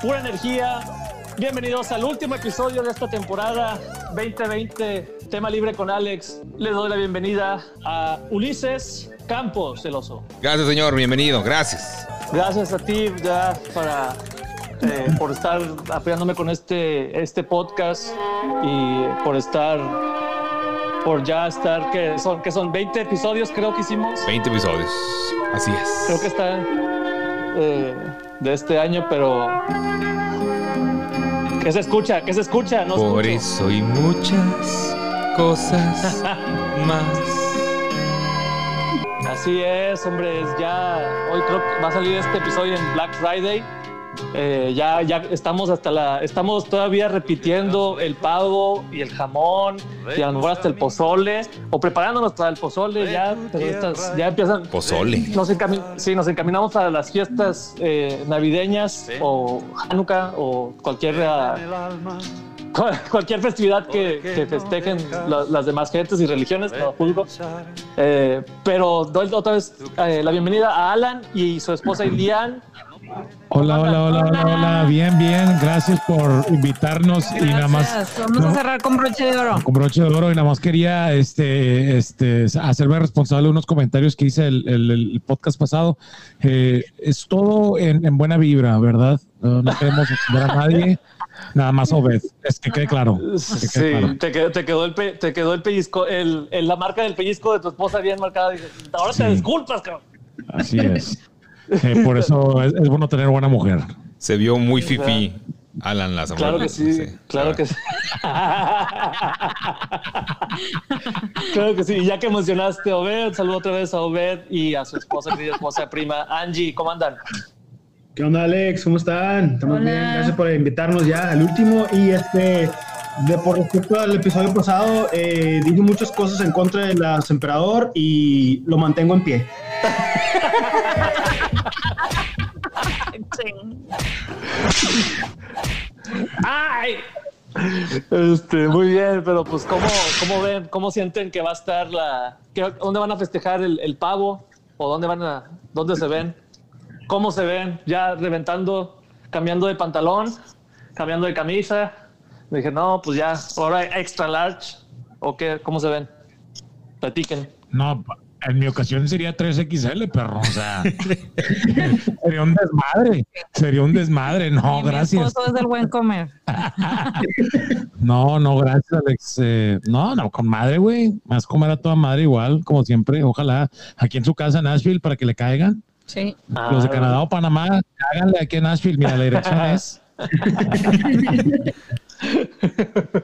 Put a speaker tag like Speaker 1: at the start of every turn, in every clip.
Speaker 1: pura energía. Bienvenidos al último episodio de esta temporada 2020, tema libre con Alex. Les doy la bienvenida a Ulises Campos, el oso.
Speaker 2: Gracias, señor. Bienvenido. Gracias.
Speaker 1: Gracias a ti ya para eh, por estar apoyándome con este, este podcast y por estar por ya estar que son que son 20 episodios creo que hicimos
Speaker 2: 20 episodios. Así es.
Speaker 1: creo que está eh, de este año pero que se escucha que se escucha no
Speaker 2: Por
Speaker 1: escucho.
Speaker 2: eso y muchas cosas más.
Speaker 1: Así es, hombre, es ya hoy creo que va a salir este episodio en Black Friday. Eh, ya, ya estamos hasta la, estamos todavía repitiendo el pavo y el jamón y a lo mejor hasta el pozole o preparándonos para el pozole ya, pero estas ya empiezan.
Speaker 2: Pozole.
Speaker 1: Nos sí, nos encaminamos para las fiestas eh, navideñas o Hanukkah o cualquier ah, cual- cualquier festividad que, que festejen la- las demás gentes y religiones, no juzgo. Eh, pero doy otra vez eh, la bienvenida a Alan y su esposa Ilian.
Speaker 3: Hola, hola, hola, hola, hola. Bien, bien. Gracias por invitarnos y nada más.
Speaker 4: Vamos a cerrar con broche de oro.
Speaker 3: con broche de oro y nada más quería este, este, hacerme responsable de unos comentarios que hice el, el- el podcast pasado. Eh, es todo en, en buena vibra, ¿verdad? No, no queremos ofender a nadie. Nada más Obed. Es que quede claro. Que quede
Speaker 1: Sí,
Speaker 3: claro.
Speaker 1: te quedó, te quedó el pe- te quedó el pellizco, el, el- la marca del pellizco de tu esposa bien marcada. Ahora te
Speaker 3: Sí.
Speaker 1: disculpas, cabrón.
Speaker 3: Así es. Eh, por eso es, es bueno tener buena mujer.
Speaker 2: Se vio muy fifi Alan la semana
Speaker 1: Claro que sí, claro que sí. claro que sí. Y ya que mencionaste a Obed, saludo otra vez a Obed y a su esposa, querida esposa prima Angie. ¿Cómo andan?
Speaker 5: ¿Qué onda, Alex? ¿Cómo están? Estamos
Speaker 4: Hola.
Speaker 5: bien, gracias por invitarnos ya al último. Y este, de por respecto al episodio pasado, eh, dije muchas cosas en contra de las emperador y lo mantengo en pie.
Speaker 1: ¡Ay! Este, muy bien, pero pues ¿cómo, cómo ven, cómo sienten que va a estar la, que- dónde van a festejar el, el pavo o dónde van a, dónde se ven, cómo se ven, ya reventando, cambiando de pantalón, cambiando de camisa. Dije no, pues ya, ahora extra large o qué, cómo se ven, platiquen.
Speaker 3: No, en mi ocasión sería 3XL, perro. O sea, sería un desmadre. Sería un desmadre. No,
Speaker 4: Y
Speaker 3: gracias.
Speaker 4: es del buen comer.
Speaker 3: No, no, gracias, Alex. Eh, no, no, con madre, güey. Más comer a toda madre igual, como siempre. Ojalá aquí en su casa en Nashville para que le caigan.
Speaker 4: Sí.
Speaker 3: Los de Canadá o Panamá, háganle aquí en Nashville. Mira, la dirección es.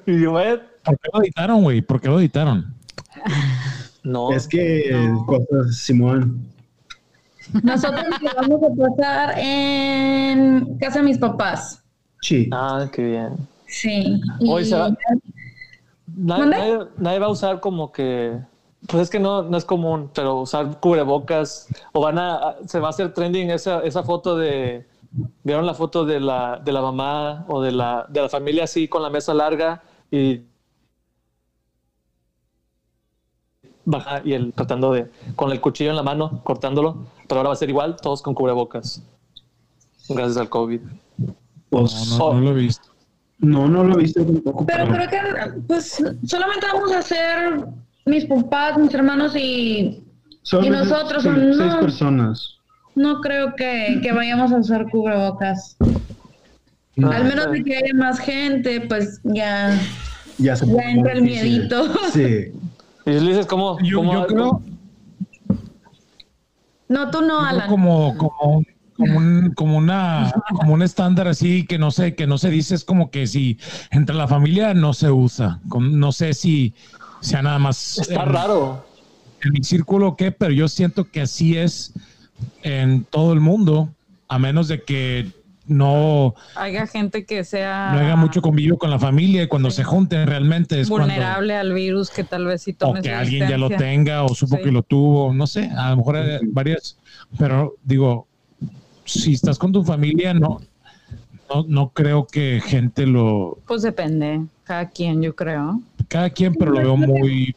Speaker 1: y Obed,
Speaker 3: ¿Por qué lo editaron, güey? ¿Por qué lo editaron?
Speaker 1: No.
Speaker 5: Es que eh, cosas, Simón.
Speaker 6: Nosotros nos vamos a pasar en casa de mis papás.
Speaker 5: Sí.
Speaker 1: Ah, qué bien.
Speaker 6: Sí. Y
Speaker 1: Hoy se va- Nadie, nadie- nadie va a usar como que, pues es que no, no es común, pero usar cubrebocas o van a, se va a hacer trending esa, esa foto de, vieron la foto de la, de la mamá o de la, de la familia así con la mesa larga y baja y el tratando de, con el cuchillo en la mano, cortándolo, pero ahora va a ser igual, todos con cubrebocas, gracias al COVID.
Speaker 5: Pues,
Speaker 3: No, no, no lo he visto.
Speaker 5: no, no lo he visto tampoco.
Speaker 6: Pero creo que pues solamente vamos a hacer mis papás, mis hermanos y y nosotros,
Speaker 5: seis,
Speaker 6: no.
Speaker 5: seis personas.
Speaker 6: no creo que, que vayamos a usar cubrebocas. Al menos de que haya más gente, pues ya,
Speaker 5: Ya, se
Speaker 6: ya entra el miedito.
Speaker 5: Sí.
Speaker 1: Y dices cómo,
Speaker 3: Yo,
Speaker 1: cómo-
Speaker 3: yo creo,
Speaker 6: No, tú no, Alan.
Speaker 3: como, como, como, un, como una como un estándar así que no sé que no se dice es como que si entre la familia no se usa no sé si sea nada más
Speaker 1: está
Speaker 3: en-
Speaker 1: raro.
Speaker 3: en mi círculo o qué pero yo siento que así es en todo el mundo a menos de que no,
Speaker 4: Haya gente que sea
Speaker 3: no haya mucho convivio con la familia y cuando se junten realmente es cuando
Speaker 4: vulnerable al virus que tal vez sí
Speaker 3: o
Speaker 4: tome
Speaker 3: que
Speaker 4: su
Speaker 3: alguien ya lo tenga o supo
Speaker 4: Sí.
Speaker 3: que lo tuvo, no sé, a lo mejor hay varias, pero digo, si estás con tu familia, no, no, no creo que gente lo,
Speaker 4: Pues depende, cada quien, yo creo.
Speaker 3: cada quien, pero lo veo muy,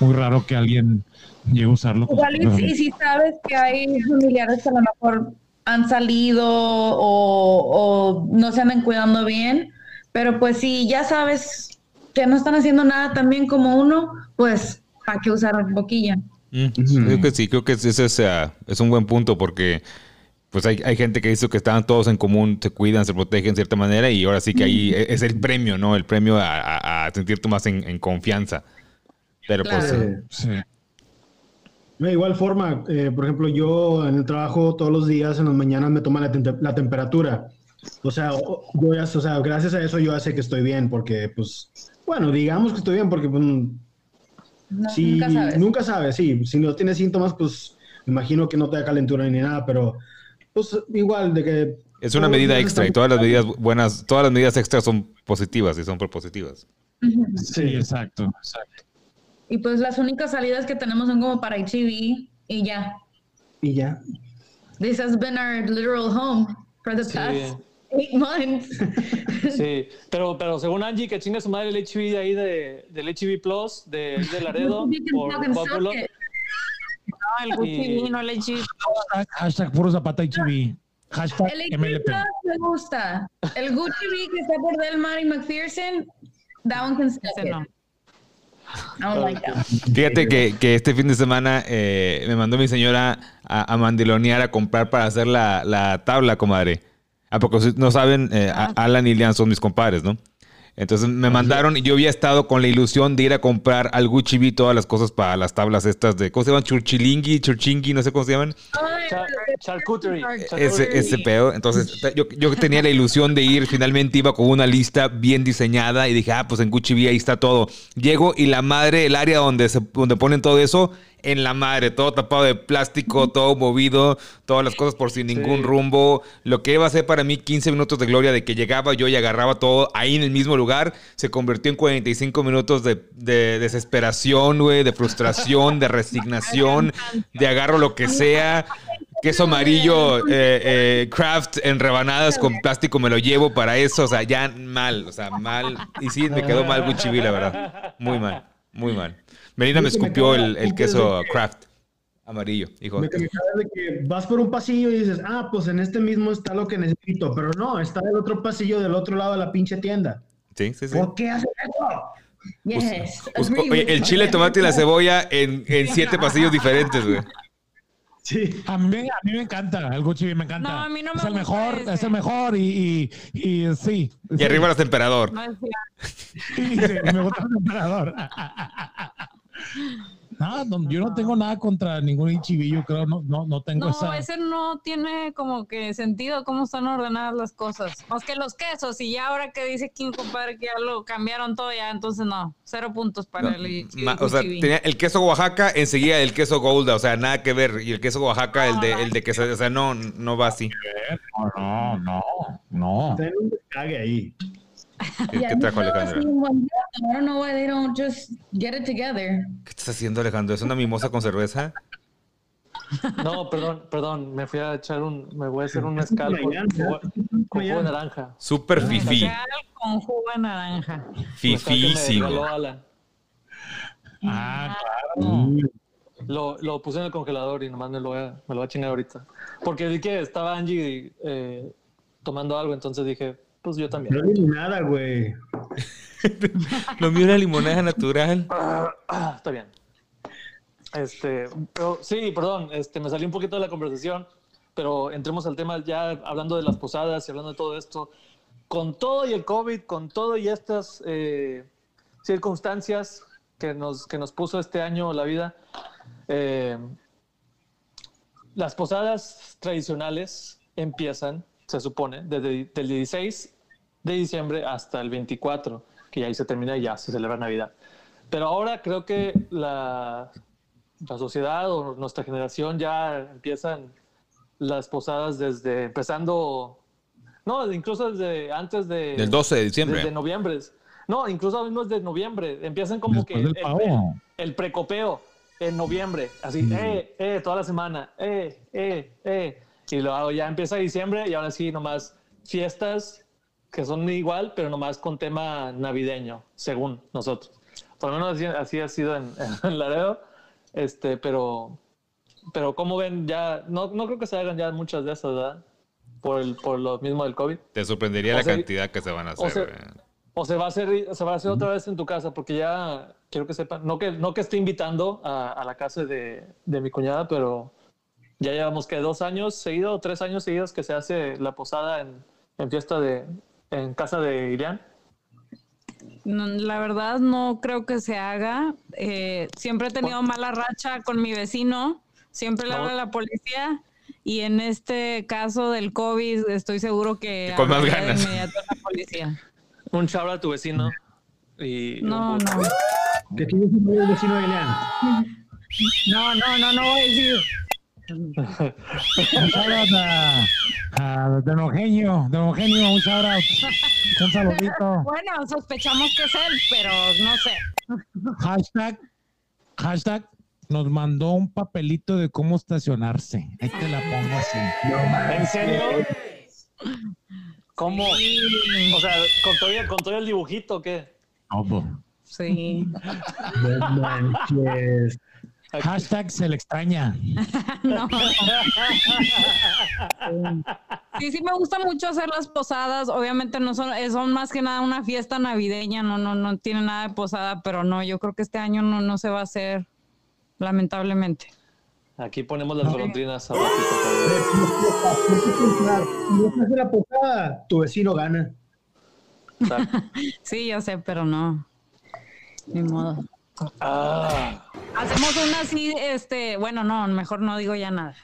Speaker 3: muy raro que alguien llegue a usarlo.
Speaker 6: Igual y si sabes que hay familiares que a lo mejor han salido o, o no se andan cuidando bien. Pero pues si ya sabes que no están haciendo nada tan bien como uno, pues ¿para qué usar boquilla?
Speaker 2: Mm, Creo que sí, creo que ese es, es un buen punto porque pues hay, hay gente que dice que estaban todos en común, se cuidan, se protegen de cierta manera y ahora sí que ahí e- es el premio, ¿no? El premio a, a- a sentirte más en, en confianza. Pero pues
Speaker 3: Sí.
Speaker 5: De igual forma, eh, por ejemplo, yo en el trabajo todos los días en las mañanas me toman la, tem- la temperatura. O sea, yo ya, o sea, gracias a eso yo ya sé que estoy bien, porque, pues, bueno, digamos que estoy bien, porque pues,
Speaker 6: No,
Speaker 5: si
Speaker 6: nunca sabes.
Speaker 5: nunca sabes, sí, si no tienes síntomas, pues me imagino que no te da calentura ni nada, pero pues igual de que...
Speaker 2: es una medida extra y todas las medidas buenas, todas las medidas extras son positivas y son propositivas.
Speaker 3: Sí, exacto, exacto.
Speaker 6: Y pues las únicas salidas que tenemos son como para HIV y ya.
Speaker 5: Y ya.
Speaker 6: This has been our literal home for the
Speaker 1: Sí.
Speaker 6: past eight months.
Speaker 1: Sí, pero, pero según Angie, que chinga su madre el HIV de ahí de, del HIV Plus, de, de Laredo, por Buffalo.
Speaker 6: it.
Speaker 4: No, el Gucci
Speaker 1: Y-
Speaker 4: vino, el HIV.
Speaker 3: Hashtag, hashtag puro zapata y chiví. Hashtag
Speaker 6: El
Speaker 3: MLP.
Speaker 6: me gusta. El Gucci que está por Delmar y McPherson, that one can suck Don't like that.
Speaker 2: Fíjate que, que este fin de semana eh, me mandó mi señora a, a mandilonear a comprar para hacer la, la tabla, comadre. Ah, porque no saben, eh, Alan y Lian son mis compadres, ¿no? Entonces me mandaron y yo había estado con la ilusión de ir a comprar al Gucci B todas las cosas para las tablas estas de, ¿cómo se llaman? Churchilingui, churchingui, no sé cómo se llaman.
Speaker 1: Char- charcuterie.
Speaker 2: Ese,
Speaker 1: charcuterie.
Speaker 2: ese pedo. Entonces, yo, yo tenía la ilusión de ir, finalmente iba con una lista bien diseñada y dije, ah, pues en Gucci B ahí está todo. Llego y la madre, el área donde, se, donde ponen todo eso, en la madre, todo tapado de plástico, todo movido, todas las cosas por sin ningún rumbo. Lo que iba a ser para mí 15 minutos de gloria de que llegaba yo y agarraba todo ahí en el mismo lugar, se convirtió en 45 minutos de, de desesperación, güey, de frustración, de resignación, de agarro lo que sea. Queso amarillo, eh, eh, craft en rebanadas con plástico me lo llevo para eso. O sea, ya mal, o sea, mal. Y sí, me quedó mal Gucci la verdad. Muy mal, muy mal. Melina me escupió el, el queso craft amarillo. Dijo,
Speaker 5: Me de que vas por un pasillo y dices, ah, pues en este mismo está lo que necesito, pero no, está el otro pasillo del otro lado de la pinche tienda.
Speaker 2: sí, sí, sí.
Speaker 5: ¿Por qué haces eso?
Speaker 6: Yes.
Speaker 2: Us-
Speaker 6: agree
Speaker 2: oye, el chile, el tomate y la cebolla en, en siete pasillos diferentes, güey.
Speaker 5: Sí.
Speaker 3: A mí, me- a mí me encanta, el Gucci me encanta.
Speaker 4: No, a mí no me
Speaker 3: es el
Speaker 4: gusta
Speaker 3: mejor,
Speaker 4: ese.
Speaker 3: es el mejor y, y, y sí.
Speaker 2: Y
Speaker 3: sí.
Speaker 2: arriba las emperador.
Speaker 4: No
Speaker 3: sí, me gusta el emperador. No, no, yo no tengo nada contra ningún chivillo, creo, no, no, no tengo
Speaker 4: No,
Speaker 3: esa.
Speaker 4: ese no tiene como que sentido cómo están ordenadas las cosas. Más que los quesos, y ya ahora que dice King, compadre, que ya lo cambiaron todo, ya entonces no, cero puntos para
Speaker 2: No,
Speaker 4: el,
Speaker 2: ma- o sea, tenía el queso Oaxaca, enseguida el queso Golda, o sea, nada que ver. Y el queso Oaxaca, el de, el de queso, o sea, no, no va así.
Speaker 3: No, no, no.
Speaker 5: Está en un ahí.
Speaker 2: ¿Qué,
Speaker 6: Yeah,
Speaker 2: qué trajo
Speaker 6: shot. I don't know why they don't just get it together.
Speaker 2: ¿Qué estás haciendo, Alejandro? ¿Es una mimosa con cerveza?
Speaker 1: No, perdón, perdón. Me fui a echar un. Me voy a hacer un mezcal con, jugo- con jugo de naranja.
Speaker 2: Fifí.
Speaker 4: Mezcal con jugo de naranja.
Speaker 2: Fifísimo.
Speaker 3: Ah, claro.
Speaker 1: Lo, lo puse en el congelador y nomás me lo voy a, me lo voy a chingar ahorita. Porque vi que estaba Angie eh, tomando algo, entonces dije, pues yo también.
Speaker 5: No ni nada, güey.
Speaker 2: Lo mío era limonada natural.
Speaker 1: Ah, está bien. Este, pero sí, perdón, este, me salí un poquito de la conversación, pero entremos al tema ya hablando de las posadas y hablando de todo esto. Con todo y el COVID, con todo y estas eh, circunstancias que nos, que nos puso este año la vida, eh, las posadas tradicionales empiezan, se supone, desde el 16 de diciembre hasta el 24, que ya ahí se termina y ya se celebra Navidad. Pero ahora creo que la, la sociedad o nuestra generación ya empiezan las posadas desde empezando, no, incluso desde antes de...
Speaker 2: Del 12 de diciembre.
Speaker 1: Desde noviembre. No, incluso mismo desde noviembre. Empiezan como
Speaker 3: Después
Speaker 1: que el,
Speaker 3: pavo.
Speaker 1: el precopeo en noviembre. Así, eh, eh, toda la semana. Eh, eh, eh. Y luego ya empieza diciembre y ahora sí, nomás fiestas que son igual, pero nomás con tema navideño, según nosotros. Por lo menos así, así ha sido en, en Laredo. Este, pero pero como ven, ya, no, no creo que se hagan ya muchas de esas, ¿verdad? Por, el, por lo mismo del COVID.
Speaker 2: Te sorprendería
Speaker 1: O
Speaker 2: la
Speaker 1: sea,
Speaker 2: cantidad que se van a
Speaker 1: o
Speaker 2: hacer.
Speaker 1: sea,
Speaker 2: güey.
Speaker 1: O se va a hacer, se va a hacer otra vez en tu casa, porque ya quiero que sepan, no que, no que esté invitando a, a la casa de, de mi cuñada, pero ya llevamos que dos años seguidos, tres años seguidos que se hace la posada en, en fiesta de, en casa de Irián.
Speaker 4: No, la verdad no creo que se haga. Eh, siempre he tenido mala racha con mi vecino, siempre le
Speaker 1: No.
Speaker 4: habla a la policía y en este caso del COVID estoy seguro que
Speaker 2: Con más
Speaker 4: de
Speaker 2: ganas.
Speaker 4: inmediato a la policía.
Speaker 1: Un shout a tu vecino. Y
Speaker 4: No,
Speaker 1: un-
Speaker 4: no.
Speaker 5: ¿Qué tienes un novio vecino de?
Speaker 4: No, no, no, no voy a decir.
Speaker 3: Un shout a, a Don Eugenio, Don Eugenio, un shout out. Un saludito.
Speaker 4: Bueno, sospechamos que es él, pero no sé.
Speaker 3: Hashtag, hashtag, nos mandó un papelito de cómo estacionarse. Ahí te la pongo así.
Speaker 1: ¿En serio? ¿Cómo? O sea, ¿con todo, el- con todo el dibujito o qué?
Speaker 4: Sí.
Speaker 5: No manches.
Speaker 3: Hashtag se le extraña.
Speaker 4: No. Sí, sí me gusta mucho hacer las posadas. Obviamente no son, eh, son más que nada una fiesta navideña, no, no, no tiene nada de posada, pero no, yo creo que este año no, no se va a hacer, lamentablemente.
Speaker 1: Aquí ponemos las golondrinas a.
Speaker 5: Si no se hace la posada, tu vecino gana.
Speaker 4: Sí, yo sé, pero no. Ni modo.
Speaker 1: Ah,
Speaker 4: Hacemos una así, este, bueno, no, mejor no digo ya nada.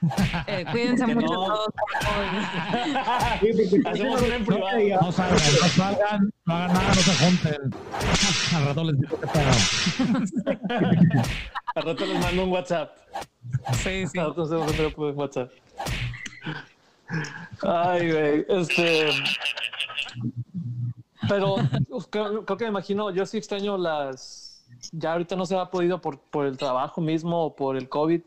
Speaker 4: Eh, cuídense mucho
Speaker 1: no.
Speaker 4: todos.
Speaker 1: Hacemos una en privado.
Speaker 3: No salgan, no salgan, no hagan nada, no se junten. Al rato les digo que pedo.
Speaker 1: Al rato les mando un WhatsApp.
Speaker 4: Sí, sí.
Speaker 1: Al rato mando un WhatsApp. Ay, güey. Este. Pero creo, creo que me imagino, yo sí extraño las. Ya ahorita no se ha podido por, por el trabajo mismo o por el COVID,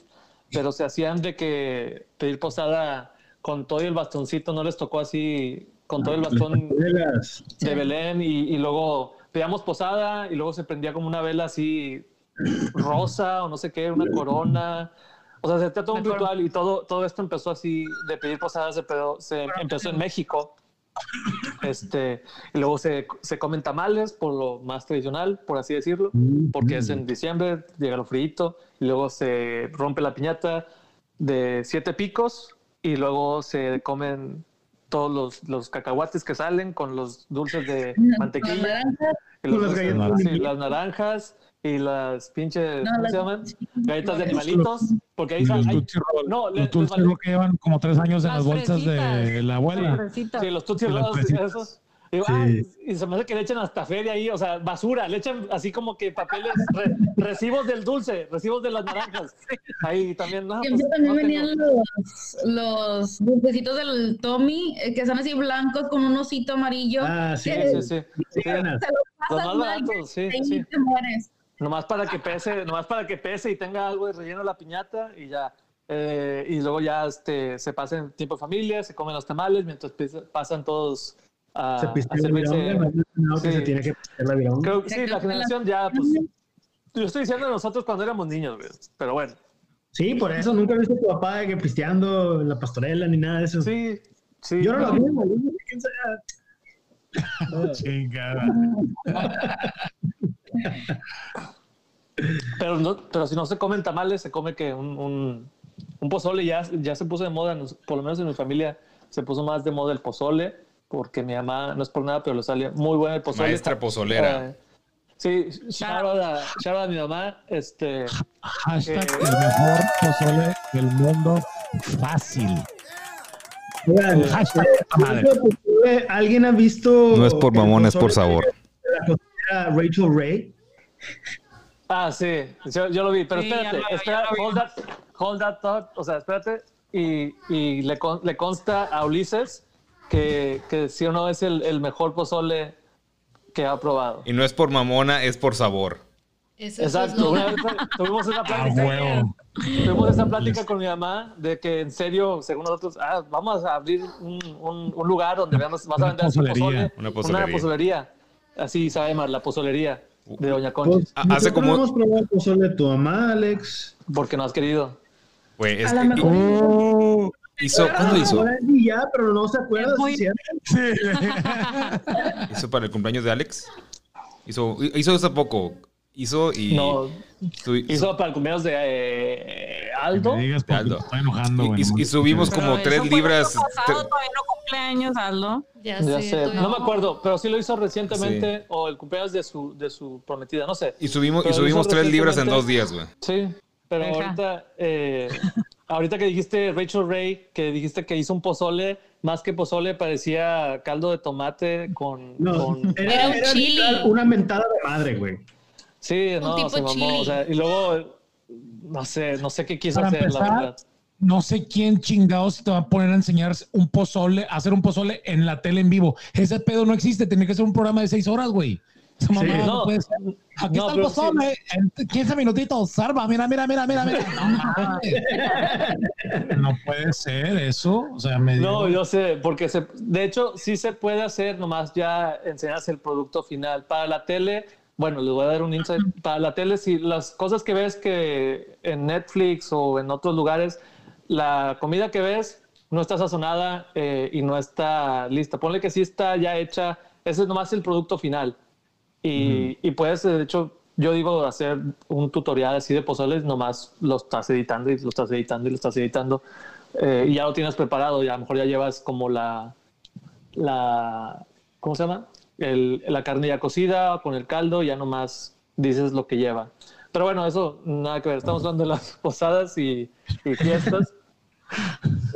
Speaker 1: pero se hacían de que pedir posada con todo y el bastoncito, no les tocó así, con todo el bastón
Speaker 5: Velas.
Speaker 1: de Belén y, y luego pedíamos posada y luego se prendía como una vela así rosa o no sé qué, una corona. O sea, se hacía todo un ritual y todo, todo esto empezó así de pedir posadas, se, se empezó en México. Este, y luego se, se comen tamales por lo más tradicional, por así decirlo, porque es en diciembre, llega lo frío, y luego se rompe la piñata de siete picos y luego se comen todos los, los cacahuates que salen con los dulces de mantequilla. y los
Speaker 5: Con las
Speaker 1: sí, las naranjas y las pinches,
Speaker 6: No,
Speaker 1: ¿cómo
Speaker 6: las-
Speaker 1: se llaman? Galletas de animalitos, porque ahí
Speaker 3: Y Roll.
Speaker 1: no,
Speaker 3: los Tootsie
Speaker 1: vale-
Speaker 3: Roll que llevan como tres años en
Speaker 4: Las
Speaker 3: las bolsas de la abuela.
Speaker 1: Sí, los Tootsie
Speaker 3: Y
Speaker 1: Rolls, esos. Y,
Speaker 5: Sí.
Speaker 1: ah, y se me hace que le echan hasta feria ahí, o sea, basura, le echan así como que papeles, re- recibos del dulce, recibos de las naranjas. Ahí también, no, pues,
Speaker 6: también
Speaker 1: no
Speaker 6: venían
Speaker 1: tengo-
Speaker 6: los, los dulcecitos del Tommy, eh, que son así blancos con un osito amarillo.
Speaker 5: Ah, sí,
Speaker 6: que
Speaker 1: Sí, sí, sí. sí.
Speaker 5: ganas.
Speaker 6: Se los
Speaker 1: Los
Speaker 6: pasas mal,
Speaker 1: baratos, sí, sí.
Speaker 6: te mueres.
Speaker 1: Nomás para que pese, nomás para que pese y tenga algo de relleno la piñata y ya. Eh, y luego ya este, se pasen tiempo de familia, se comen los tamales mientras pasan todos a,
Speaker 5: Se
Speaker 1: a servirse.
Speaker 5: vironga, no, que
Speaker 1: Sí.
Speaker 5: se tiene que la.
Speaker 1: Creo que sí, la generación ya, pues. Yo estoy diciendo nosotros cuando éramos niños, güey. Pero bueno,
Speaker 5: Sí, por eso nunca he visto a tu papá de que pisteando en la pastorela ni nada de eso.
Speaker 1: sí, sí.
Speaker 5: Yo no lo
Speaker 1: no,
Speaker 5: vi, güey, quién sabe.
Speaker 3: Chingada.
Speaker 1: pero, no, pero si no se comen tamales, se come que un, un, un pozole ya, ya se puso de moda, por lo menos en mi familia se puso más de moda el pozole, porque mi mamá, no es por nada, pero le sale muy bueno el pozole.
Speaker 2: Maestra pozolera.
Speaker 1: Eh, sí, shout out a, shout out a mi mamá. Este,
Speaker 3: Hashtag
Speaker 1: Eh.
Speaker 3: el mejor pozole del mundo fácil. Hashtag madre.
Speaker 5: ¿Alguien ha visto?
Speaker 2: No es por mamón, es por sabor.
Speaker 5: La cocinera Rachel Ray.
Speaker 1: ah, sí, yo, yo lo vi, pero
Speaker 4: Sí,
Speaker 1: espérate,
Speaker 4: lo- vi.
Speaker 1: hold, that, hold that thought, o sea, espérate, y, y le, con- le consta a Ulises que, que sí o no es el, el mejor pozole que ha probado.
Speaker 2: Y no es por mamona, es por sabor.
Speaker 7: Eso, eso es
Speaker 1: Exacto, una vez tuvimos esa plática.
Speaker 3: huevo.
Speaker 1: Tuvimos esa plática con mi mamá de que en serio, según nosotros, ah, vamos a abrir un, un- un lugar donde veamos, vas a
Speaker 3: Una
Speaker 1: vender así
Speaker 3: pozolería.
Speaker 1: pozole,
Speaker 2: Una pozolería.
Speaker 1: pozolería. Así a llamar, la pozolería de Doña Concha.
Speaker 5: Pues,
Speaker 2: Ah, hace como-
Speaker 5: hemos probado el pozole de tu mamá, Alex.
Speaker 1: Porque no has querido.
Speaker 2: Güey, es
Speaker 6: A
Speaker 2: que
Speaker 6: mejor-
Speaker 3: Oh,
Speaker 2: hizo, ¿cuándo hizo?
Speaker 5: Ahora sí ya, pero no se acuerda.
Speaker 4: Muy-
Speaker 5: ¿sí cierto?
Speaker 2: Hizo para el cumpleaños de Alex. Hizo, hizo hace poco. Hizo y.
Speaker 1: No,
Speaker 2: su-
Speaker 1: hizo para el cumpleaños de eh, Aldo.
Speaker 3: me digas
Speaker 2: Aldo.
Speaker 3: enojando,
Speaker 2: y,
Speaker 3: güey.
Speaker 2: y- y subimos
Speaker 4: Pero
Speaker 2: como tres libras.
Speaker 4: año pasado, todavía no cumpleaños, Aldo.
Speaker 7: Ya,
Speaker 1: Ya
Speaker 7: sé.
Speaker 1: no me acuerdo, pero sí lo hizo recientemente
Speaker 2: Sí.
Speaker 1: o el cumpleaños de su, de su prometida, no sé.
Speaker 2: Y subimos, y
Speaker 1: Pero
Speaker 2: subimos tres libras en dos días, güey.
Speaker 1: Sí, pero ahorita, eh, ahorita que dijiste Rachel Ray, que dijiste que hizo un pozole, más que pozole parecía caldo de tomate con...
Speaker 5: No,
Speaker 1: con-
Speaker 7: Era un chili.
Speaker 5: literal Una mentada de madre, güey.
Speaker 1: Sí, no,
Speaker 7: tipo
Speaker 1: se mamó. O sea, y luego, no sé, no sé qué quiso
Speaker 3: Para
Speaker 1: hacer, la
Speaker 3: empezar,
Speaker 1: verdad.
Speaker 3: No sé quién chingados te va a poner a enseñar un pozole, a hacer un pozole en la tele en vivo. Ese pedo no existe, tiene que ser un programa de seis horas, güey. Mamada no,
Speaker 1: No,
Speaker 3: puede ser. Aquí
Speaker 1: no,
Speaker 3: está el pozole, en 15 minutitos, salva, mira, mira, mira, mira, mira. No. No puede ser eso. O sea, me
Speaker 1: No,
Speaker 3: dio-
Speaker 1: yo sé, porque se, de hecho sí se puede hacer, nomás ya enseñas el producto final. Para la tele, bueno, les voy a dar un insight. Para la tele, si las cosas que ves que en Netflix o en otros lugares, la comida que ves no está sazonada eh, y no está lista. Ponle que sí está ya hecha, ese es nomás el producto final. Y, y puedes, de hecho, yo digo hacer un tutorial así de pozoles, nomás lo estás editando y lo estás editando y lo estás editando. eh, y ya lo tienes preparado, y a lo mejor ya llevas como la, la ¿cómo se llama? El- la carne ya cocida con el caldo, ya nomás dices lo que lleva. Pero bueno, eso nada que ver. Estamos hablando de las posadas y, y fiestas.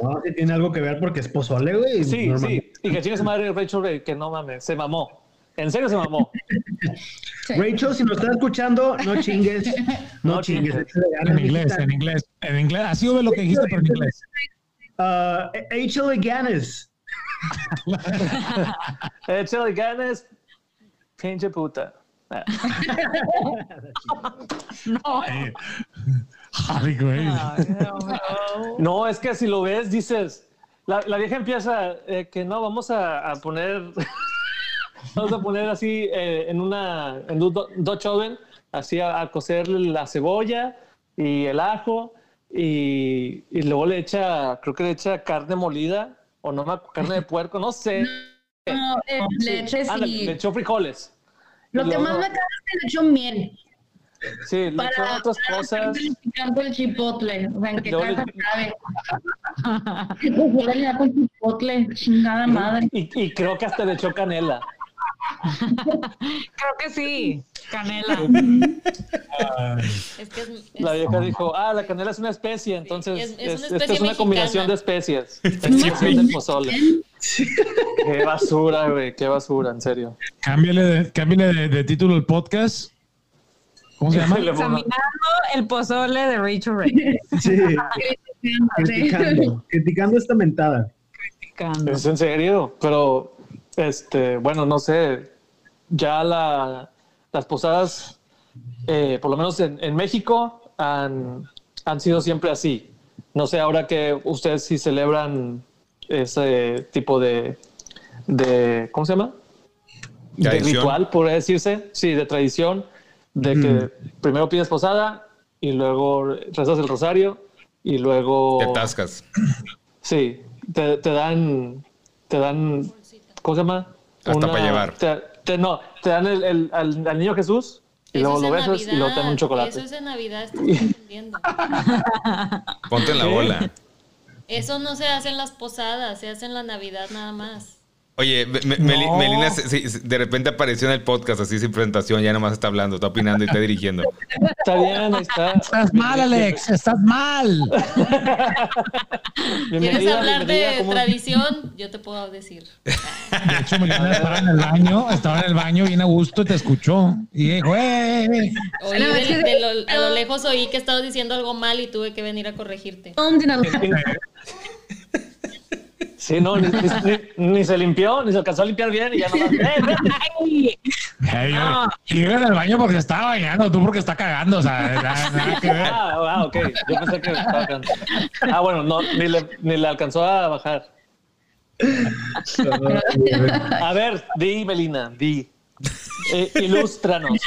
Speaker 5: No, sí tiene algo que ver porque es pozole, güey.
Speaker 1: Sí, sí. Y que chingue su madre Rachel Ray, que no mames, se mamó. En serio se mamó.
Speaker 5: Rachel, si nos estás escuchando, no chingues. No,
Speaker 1: No
Speaker 5: chingues.
Speaker 1: chingues.
Speaker 3: en inglés, en inglés, en inglés. Así ve lo que dijiste, pero en inglés.
Speaker 5: Uh, Rachel Ganes.
Speaker 1: Échale ganas, pinche puta.
Speaker 4: No.
Speaker 3: Ay, güey.
Speaker 4: Ay, no, no.
Speaker 1: No, es que si lo ves, dices, la, la vieja empieza eh, que no, vamos a, a poner, vamos a poner así eh, en una, en un do- Dutch oven, así a, a cocer la cebolla y el ajo y, y luego le echa, creo que le echa carne molida o no, me carne de puerco, no sé.
Speaker 6: No, eh,
Speaker 1: Sí,
Speaker 6: leche
Speaker 1: ándale,
Speaker 6: sí.
Speaker 1: le echó frijoles.
Speaker 6: Lo
Speaker 1: Y
Speaker 6: que
Speaker 1: luego-
Speaker 6: más me caga es que le echó miel.
Speaker 1: Sí, le echó otras
Speaker 6: para
Speaker 1: cosas.
Speaker 6: el chipotle. O sea, ¿en qué
Speaker 1: le-
Speaker 6: cabe? ¿Qué pozole le da con chipotle? Chingada madre.
Speaker 1: Y, y creo que hasta le echó canela.
Speaker 4: Creo que sí. Canela.
Speaker 7: Es que es, es-
Speaker 1: La vieja dijo, ah, la canela es una especie, entonces
Speaker 7: es- es una
Speaker 1: esta
Speaker 7: especie
Speaker 1: es una combinación de especies. Especiación del pozole. Qué basura, güey, qué basura, en serio.
Speaker 3: Cámbiale, de, cámbiale de, de título el podcast. ¿Cómo se llama?
Speaker 4: Examinando el pozole de Rachel Ray.
Speaker 5: Sí, criticando. Criticando esta mentada.
Speaker 1: Es en serio, pero este, bueno, no sé, ya la, las posadas, eh, por lo menos en, en México, han, han sido siempre así. No sé, ahora que ustedes sí celebran ese tipo de, de ¿cómo se llama? De ritual, podría decirse, sí, de tradición, de que primero pides posada y luego rezas el rosario y luego...
Speaker 2: Te atascas.
Speaker 1: Sí, te, te dan, te dan, ¿cómo se llama?
Speaker 2: Hasta pa' llevar.
Speaker 1: Te, te- no, te dan el, el- al, al niño Jesús y
Speaker 7: eso
Speaker 1: luego lo besas y luego te dan un
Speaker 7: Navidad,
Speaker 1: chocolate.
Speaker 7: Eso es en Navidad, estás confundiendo.
Speaker 2: Ponte en la bola.
Speaker 7: Eso no se hace en las posadas, se hace en la Navidad nada más.
Speaker 2: Oye, me- me- Meli- Melina se- de repente apareció en el podcast así sin presentación, ya nomás está hablando, está opinando y está dirigiendo.
Speaker 1: Está bien, ahí está.
Speaker 3: Estás mal, Alex, estás mal.
Speaker 7: ¿Quieres hablar de
Speaker 1: ¿cómo-
Speaker 7: tradición? Yo te puedo decir.
Speaker 3: De hecho, Melina estaba en el baño, estaba en el baño bien a gusto y te escuchó. Y dijo, ¡eh!
Speaker 7: De, de lo, a lo lejos oí que estabas diciendo algo mal y tuve que venir a corregirte.
Speaker 1: Sí, no, ni, ni- ni se limpió, ni se alcanzó a limpiar bien y ya nomás. ¡Eh,
Speaker 3: Hey, en el baño porque estaba bañando, tú porque está cagando, o sea, nada, nada que ver.
Speaker 1: Ah, ah, ok. Yo pensé que estaba bajando. Ah, bueno, no, ni le, ni le alcanzó a bajar. A ver, di, Melina, di. Eh, ilústranos.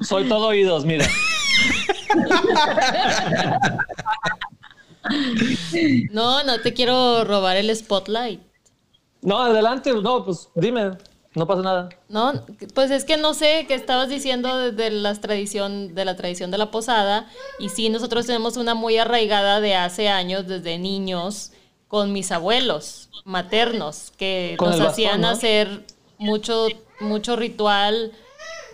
Speaker 1: Soy todo oídos, mira.
Speaker 7: No, no te quiero robar el spotlight.
Speaker 1: No, adelante, no, pues dime, no pasa nada.
Speaker 7: No, pues es que no sé qué estabas diciendo de, las tradición, de la tradición de la posada. Y sí, nosotros tenemos una muy arraigada de hace años, desde niños, con mis abuelos maternos, que
Speaker 1: Con
Speaker 7: nos
Speaker 1: bastón,
Speaker 7: hacían
Speaker 1: ¿no?
Speaker 7: hacer mucho, mucho ritual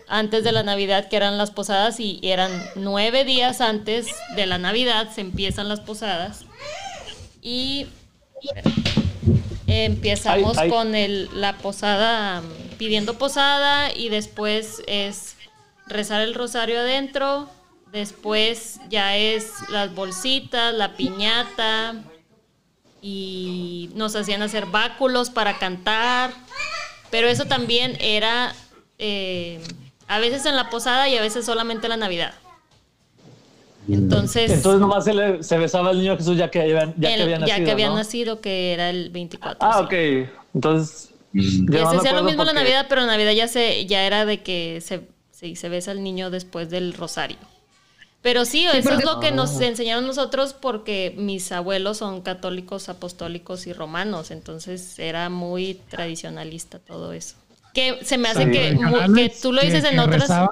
Speaker 7: antes de la Navidad, que eran las posadas, y eran nueve días antes de la Navidad, se empiezan las posadas. Y empezamos
Speaker 1: Ay, ay.
Speaker 7: con el, la posada, pidiendo posada, y después es rezar el rosario adentro. Después ya es las bolsitas, la piñata, y nos hacían hacer báculos para cantar. Pero eso también era eh, a veces en la posada y a veces solamente en la Navidad. Entonces,
Speaker 1: Entonces nomás se, le- se besaba al niño Jesús ya que, habían- ya
Speaker 7: el-
Speaker 1: que había nacido.
Speaker 7: ya que había
Speaker 1: ¿no?
Speaker 7: nacido, que era el 24.
Speaker 1: Ah,
Speaker 7: sí.
Speaker 1: ok. Entonces.
Speaker 7: Se
Speaker 1: me
Speaker 7: hacía lo mismo la Navidad, pero Navidad ya se ya era de que se, sí, se besa al niño después del rosario. Pero sí, eso es lo que nos enseñaron nosotros porque mis abuelos son católicos, apostólicos y romanos, entonces era muy tradicionalista todo eso. Que se me hace que, que tú lo
Speaker 3: que-
Speaker 7: dices en
Speaker 3: que
Speaker 7: otras...
Speaker 3: rezaba.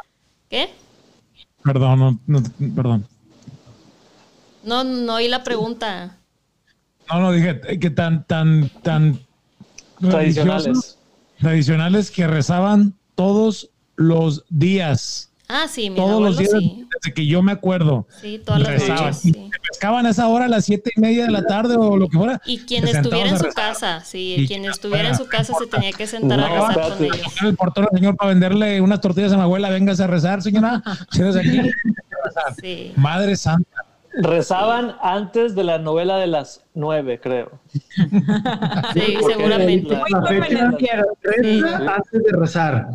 Speaker 7: ¿Qué?
Speaker 3: Perdón, no, no, perdón.
Speaker 7: No, no oí la pregunta.
Speaker 3: No, no, dije eh, que tan, tan, tan
Speaker 1: Tradicionales.
Speaker 3: tradicionales que rezaban todos los días.
Speaker 7: Ah, sí, mis
Speaker 3: Todos los días,
Speaker 7: sí.
Speaker 3: desde que yo me acuerdo.
Speaker 7: Sí, todas las
Speaker 3: rezaban.
Speaker 7: noches, sí.
Speaker 3: pescaban a esa hora a las siete y media de la tarde o lo que fuera.
Speaker 7: Y quien estuviera en su casa, sí,
Speaker 3: Y
Speaker 7: quien estuviera en su casa se tenía que sentar
Speaker 1: No,
Speaker 7: a rezar con ellos.
Speaker 3: El portero, señor, para venderle unas tortillas a mi abuela, véngase a rezar, señora. Si eres aquí,
Speaker 7: Sí.
Speaker 3: Madre Santa.
Speaker 1: Rezaban antes de la novela de las nueve, creo.
Speaker 7: Sí, seguramente.
Speaker 4: convenenciero.
Speaker 5: reza antes de rezar.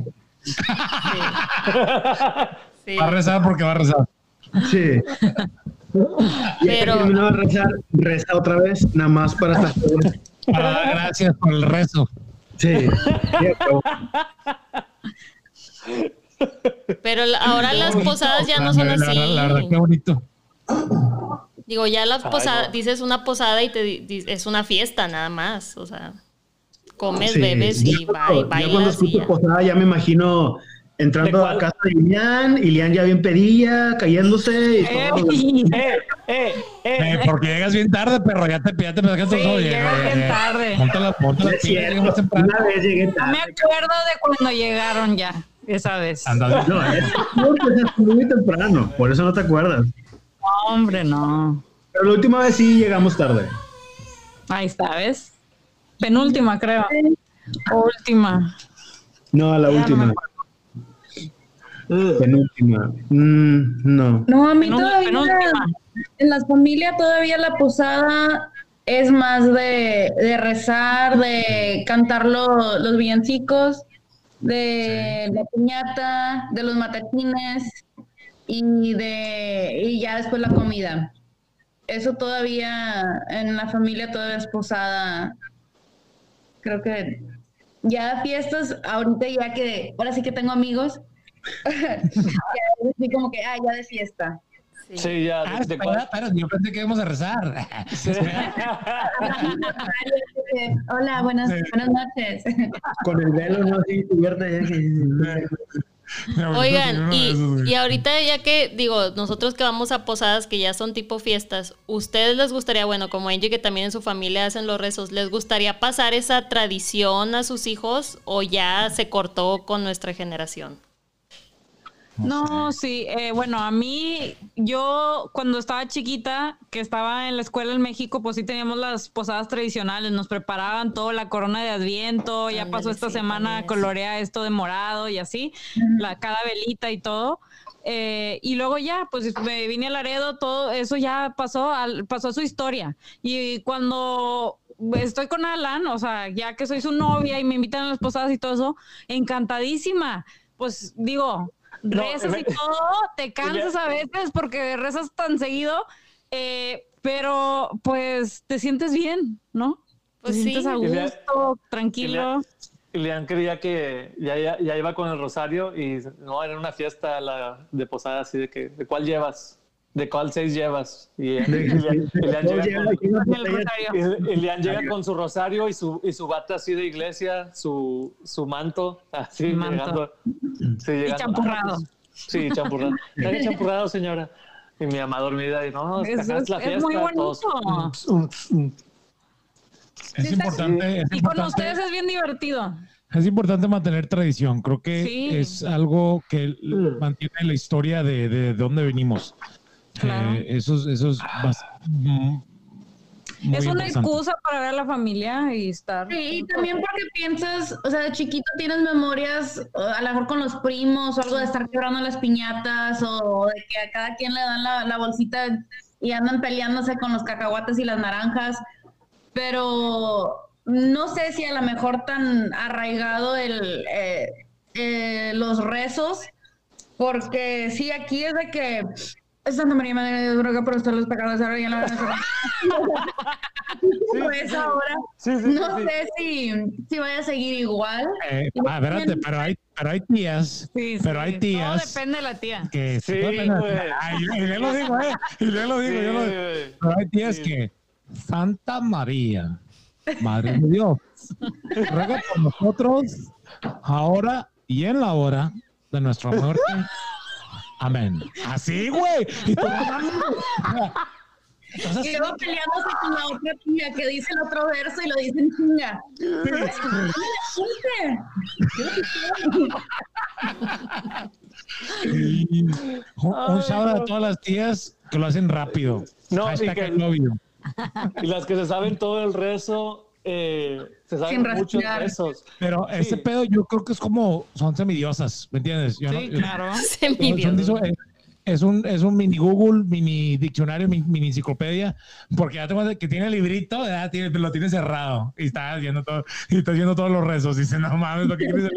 Speaker 7: Sí. Sí.
Speaker 3: Va a rezar porque va a rezar.
Speaker 5: Sí. Y
Speaker 7: Pero-
Speaker 5: terminó de rezar, reza otra vez, nada más para estar seguro.
Speaker 3: Dar gracias por el rezo.
Speaker 5: Sí.
Speaker 7: Pero ahora las posadas ya no son
Speaker 3: la-
Speaker 7: así.
Speaker 3: La, verdad, qué bonito.
Speaker 7: Digo, ya las posadas, dices una posada y te es una fiesta nada más. O sea, comes,
Speaker 5: Sí.
Speaker 7: bebes y
Speaker 5: Yo
Speaker 7: ba-
Speaker 5: cuando- yo cuando escucho
Speaker 7: ya.
Speaker 5: posada ya me imagino entrando
Speaker 1: ¿De
Speaker 5: a casa de Lilian, y Lilian ya bien pedilla, cayéndose y todo.
Speaker 4: Ey,
Speaker 1: ¡Eh, eh, eh!
Speaker 3: Eh, porque llegas bien tarde, perro. Ya te ya te pegaste
Speaker 4: Sí,
Speaker 3: todo.
Speaker 4: llegas bien tarde.
Speaker 3: Ponte la, ponte la temprano.
Speaker 5: Una vez llegué
Speaker 4: no me
Speaker 5: tarde.
Speaker 4: acuerdo de cuando llegaron ya, esa vez.
Speaker 3: Anda,
Speaker 5: No, es muy temprano, por eso no te acuerdas.
Speaker 4: No, hombre, no.
Speaker 5: Pero la última vez sí llegamos tarde.
Speaker 4: Ahí está, ¿ves? Penúltima, creo. O última.
Speaker 5: No, la
Speaker 4: Ya no me
Speaker 5: última. Penúltima. Mm, no.
Speaker 6: No, a mí todavía,
Speaker 4: penúltima.
Speaker 6: en las familias todavía la posada es más de, de rezar, de cantar lo- los villancicos, de la piñata, de los matatines y de y ya después la comida. Eso todavía en la familia todavía es posada. Creo que ya fiestas, ahorita ya que, ahora sí que tengo amigos, así como que, ah, ya de fiesta.
Speaker 7: Sí.
Speaker 1: Sí, ya.
Speaker 3: Ah,
Speaker 1: ¿de-
Speaker 3: espera, espera, yo pensé que íbamos a rezar.
Speaker 6: Hola, buenas, buenas noches.
Speaker 5: Con el velo, no así cubierta.
Speaker 7: Oigan, y, y ahorita ya que digo, nosotros que vamos a posadas que ya son tipo fiestas, ¿ustedes les gustaría, bueno, como Angie que también en su familia hacen los rezos, ¿les gustaría pasar esa tradición a sus hijos o ya se cortó con nuestra generación?
Speaker 4: No, sí, eh, bueno, a mí, yo cuando estaba chiquita, que estaba en la escuela en México, pues sí teníamos las posadas tradicionales, nos preparaban todo, la corona de Adviento, ya pasó esta
Speaker 7: sí,
Speaker 4: semana, colorea esto de morado y así, la, cada velita y todo. Eh, y luego ya, pues me vine a Laredo, todo eso ya pasó, al, pasó a su historia. Y cuando estoy con Alan, o sea, ya que soy su novia y me invitan a las posadas y todo eso, encantadísima. Pues digo, rezas y todo, te cansas a veces porque rezas tan seguido, eh, pero pues te sientes bien, ¿no?
Speaker 7: Pues
Speaker 4: te
Speaker 7: sí.
Speaker 4: sientes a gusto, tranquilo.
Speaker 1: Y Lean creía que ya, ya, ya iba con el rosario y no, era una fiesta la, de posada así de que, ¿de cuál llevas? ¿De cuál seis llevas? Y, y,
Speaker 5: Sí,
Speaker 1: y-
Speaker 5: sí,
Speaker 1: y Leanne
Speaker 5: todos
Speaker 1: llega con- y- y su rosario y su, y su bata así de iglesia, su, su manto, así
Speaker 4: Manto.
Speaker 1: llegando. Sí,
Speaker 4: Y
Speaker 1: llegando.
Speaker 4: champurrado.
Speaker 1: Ah, pues, sí, champurrado. Traiga champurrado, señora. Y mi mamá dormida y no,
Speaker 4: Es- es-
Speaker 1: la
Speaker 4: es
Speaker 1: fiesta.
Speaker 4: muy
Speaker 1: todos,
Speaker 4: bonito.
Speaker 3: Es
Speaker 4: Sí, está-
Speaker 3: importante, es
Speaker 4: Y con ustedes es bien divertido.
Speaker 3: es importante mantener tradición. Creo que
Speaker 4: Sí.
Speaker 3: es algo que
Speaker 1: Mm.
Speaker 3: mantiene la historia de, de, de dónde venimos.
Speaker 4: Claro.
Speaker 3: Eh, eso, es- eso es bas- mm, muy
Speaker 4: es una excusa para ver a la familia y estar.
Speaker 6: Sí, y también porque piensas, o sea, de chiquito tienes memorias, a lo mejor con los primos, o algo de estar quebrando las piñatas, o de que a cada quien le dan la, la bolsita y andan peleándose con los cacahuates y las naranjas. Pero no sé si a lo mejor tan arraigado el, eh, eh, los rezos, porque sí, aquí es de que Santa María Madre de Droga por usted los pecados ahora y en la Pues ahora
Speaker 1: Sí, sí,
Speaker 6: no
Speaker 1: sí.
Speaker 6: sé si, si vaya a seguir igual.
Speaker 3: Eh, ah, espérate, pero hay, pero hay tías,
Speaker 4: Sí,
Speaker 3: pero
Speaker 4: sí.
Speaker 3: hay
Speaker 4: Todo
Speaker 3: tías
Speaker 4: depende de la tía.
Speaker 3: que
Speaker 1: Sí,
Speaker 3: todo
Speaker 1: güey.
Speaker 3: Y yo lo digo, eh, y yo lo digo,
Speaker 1: Sí,
Speaker 3: yo lo digo. Pero hay tías
Speaker 1: Sí.
Speaker 3: que Santa María, Madre de Dios, ruega por nosotros ahora y en la hora de nuestra muerte. Amén. Así, güey. Y tú, Entonces,
Speaker 6: Y luego peleándose con la otra tía que dice el otro verso y lo dice en chinga.
Speaker 3: un, un a todas las tías que lo hacen rápido.
Speaker 1: No, y que-. Y las que se saben todo el rezo, eh, se saben muchos
Speaker 6: respirar.
Speaker 1: rezos.
Speaker 3: Pero ese
Speaker 1: Sí.
Speaker 3: pedo yo creo que es como, son semidiosas, ¿me entiendes? Yo no-
Speaker 4: Sí,
Speaker 3: yo-
Speaker 4: claro.
Speaker 3: Diso- eh, es un, es un mini Google, mini diccionario, mini, mini enciclopedia, porque ya tengo que tiene el librito, ya tiene, lo tiene cerrado y está viendo todo, y está viendo todos los rezos. Dice, no mames, lo que quieres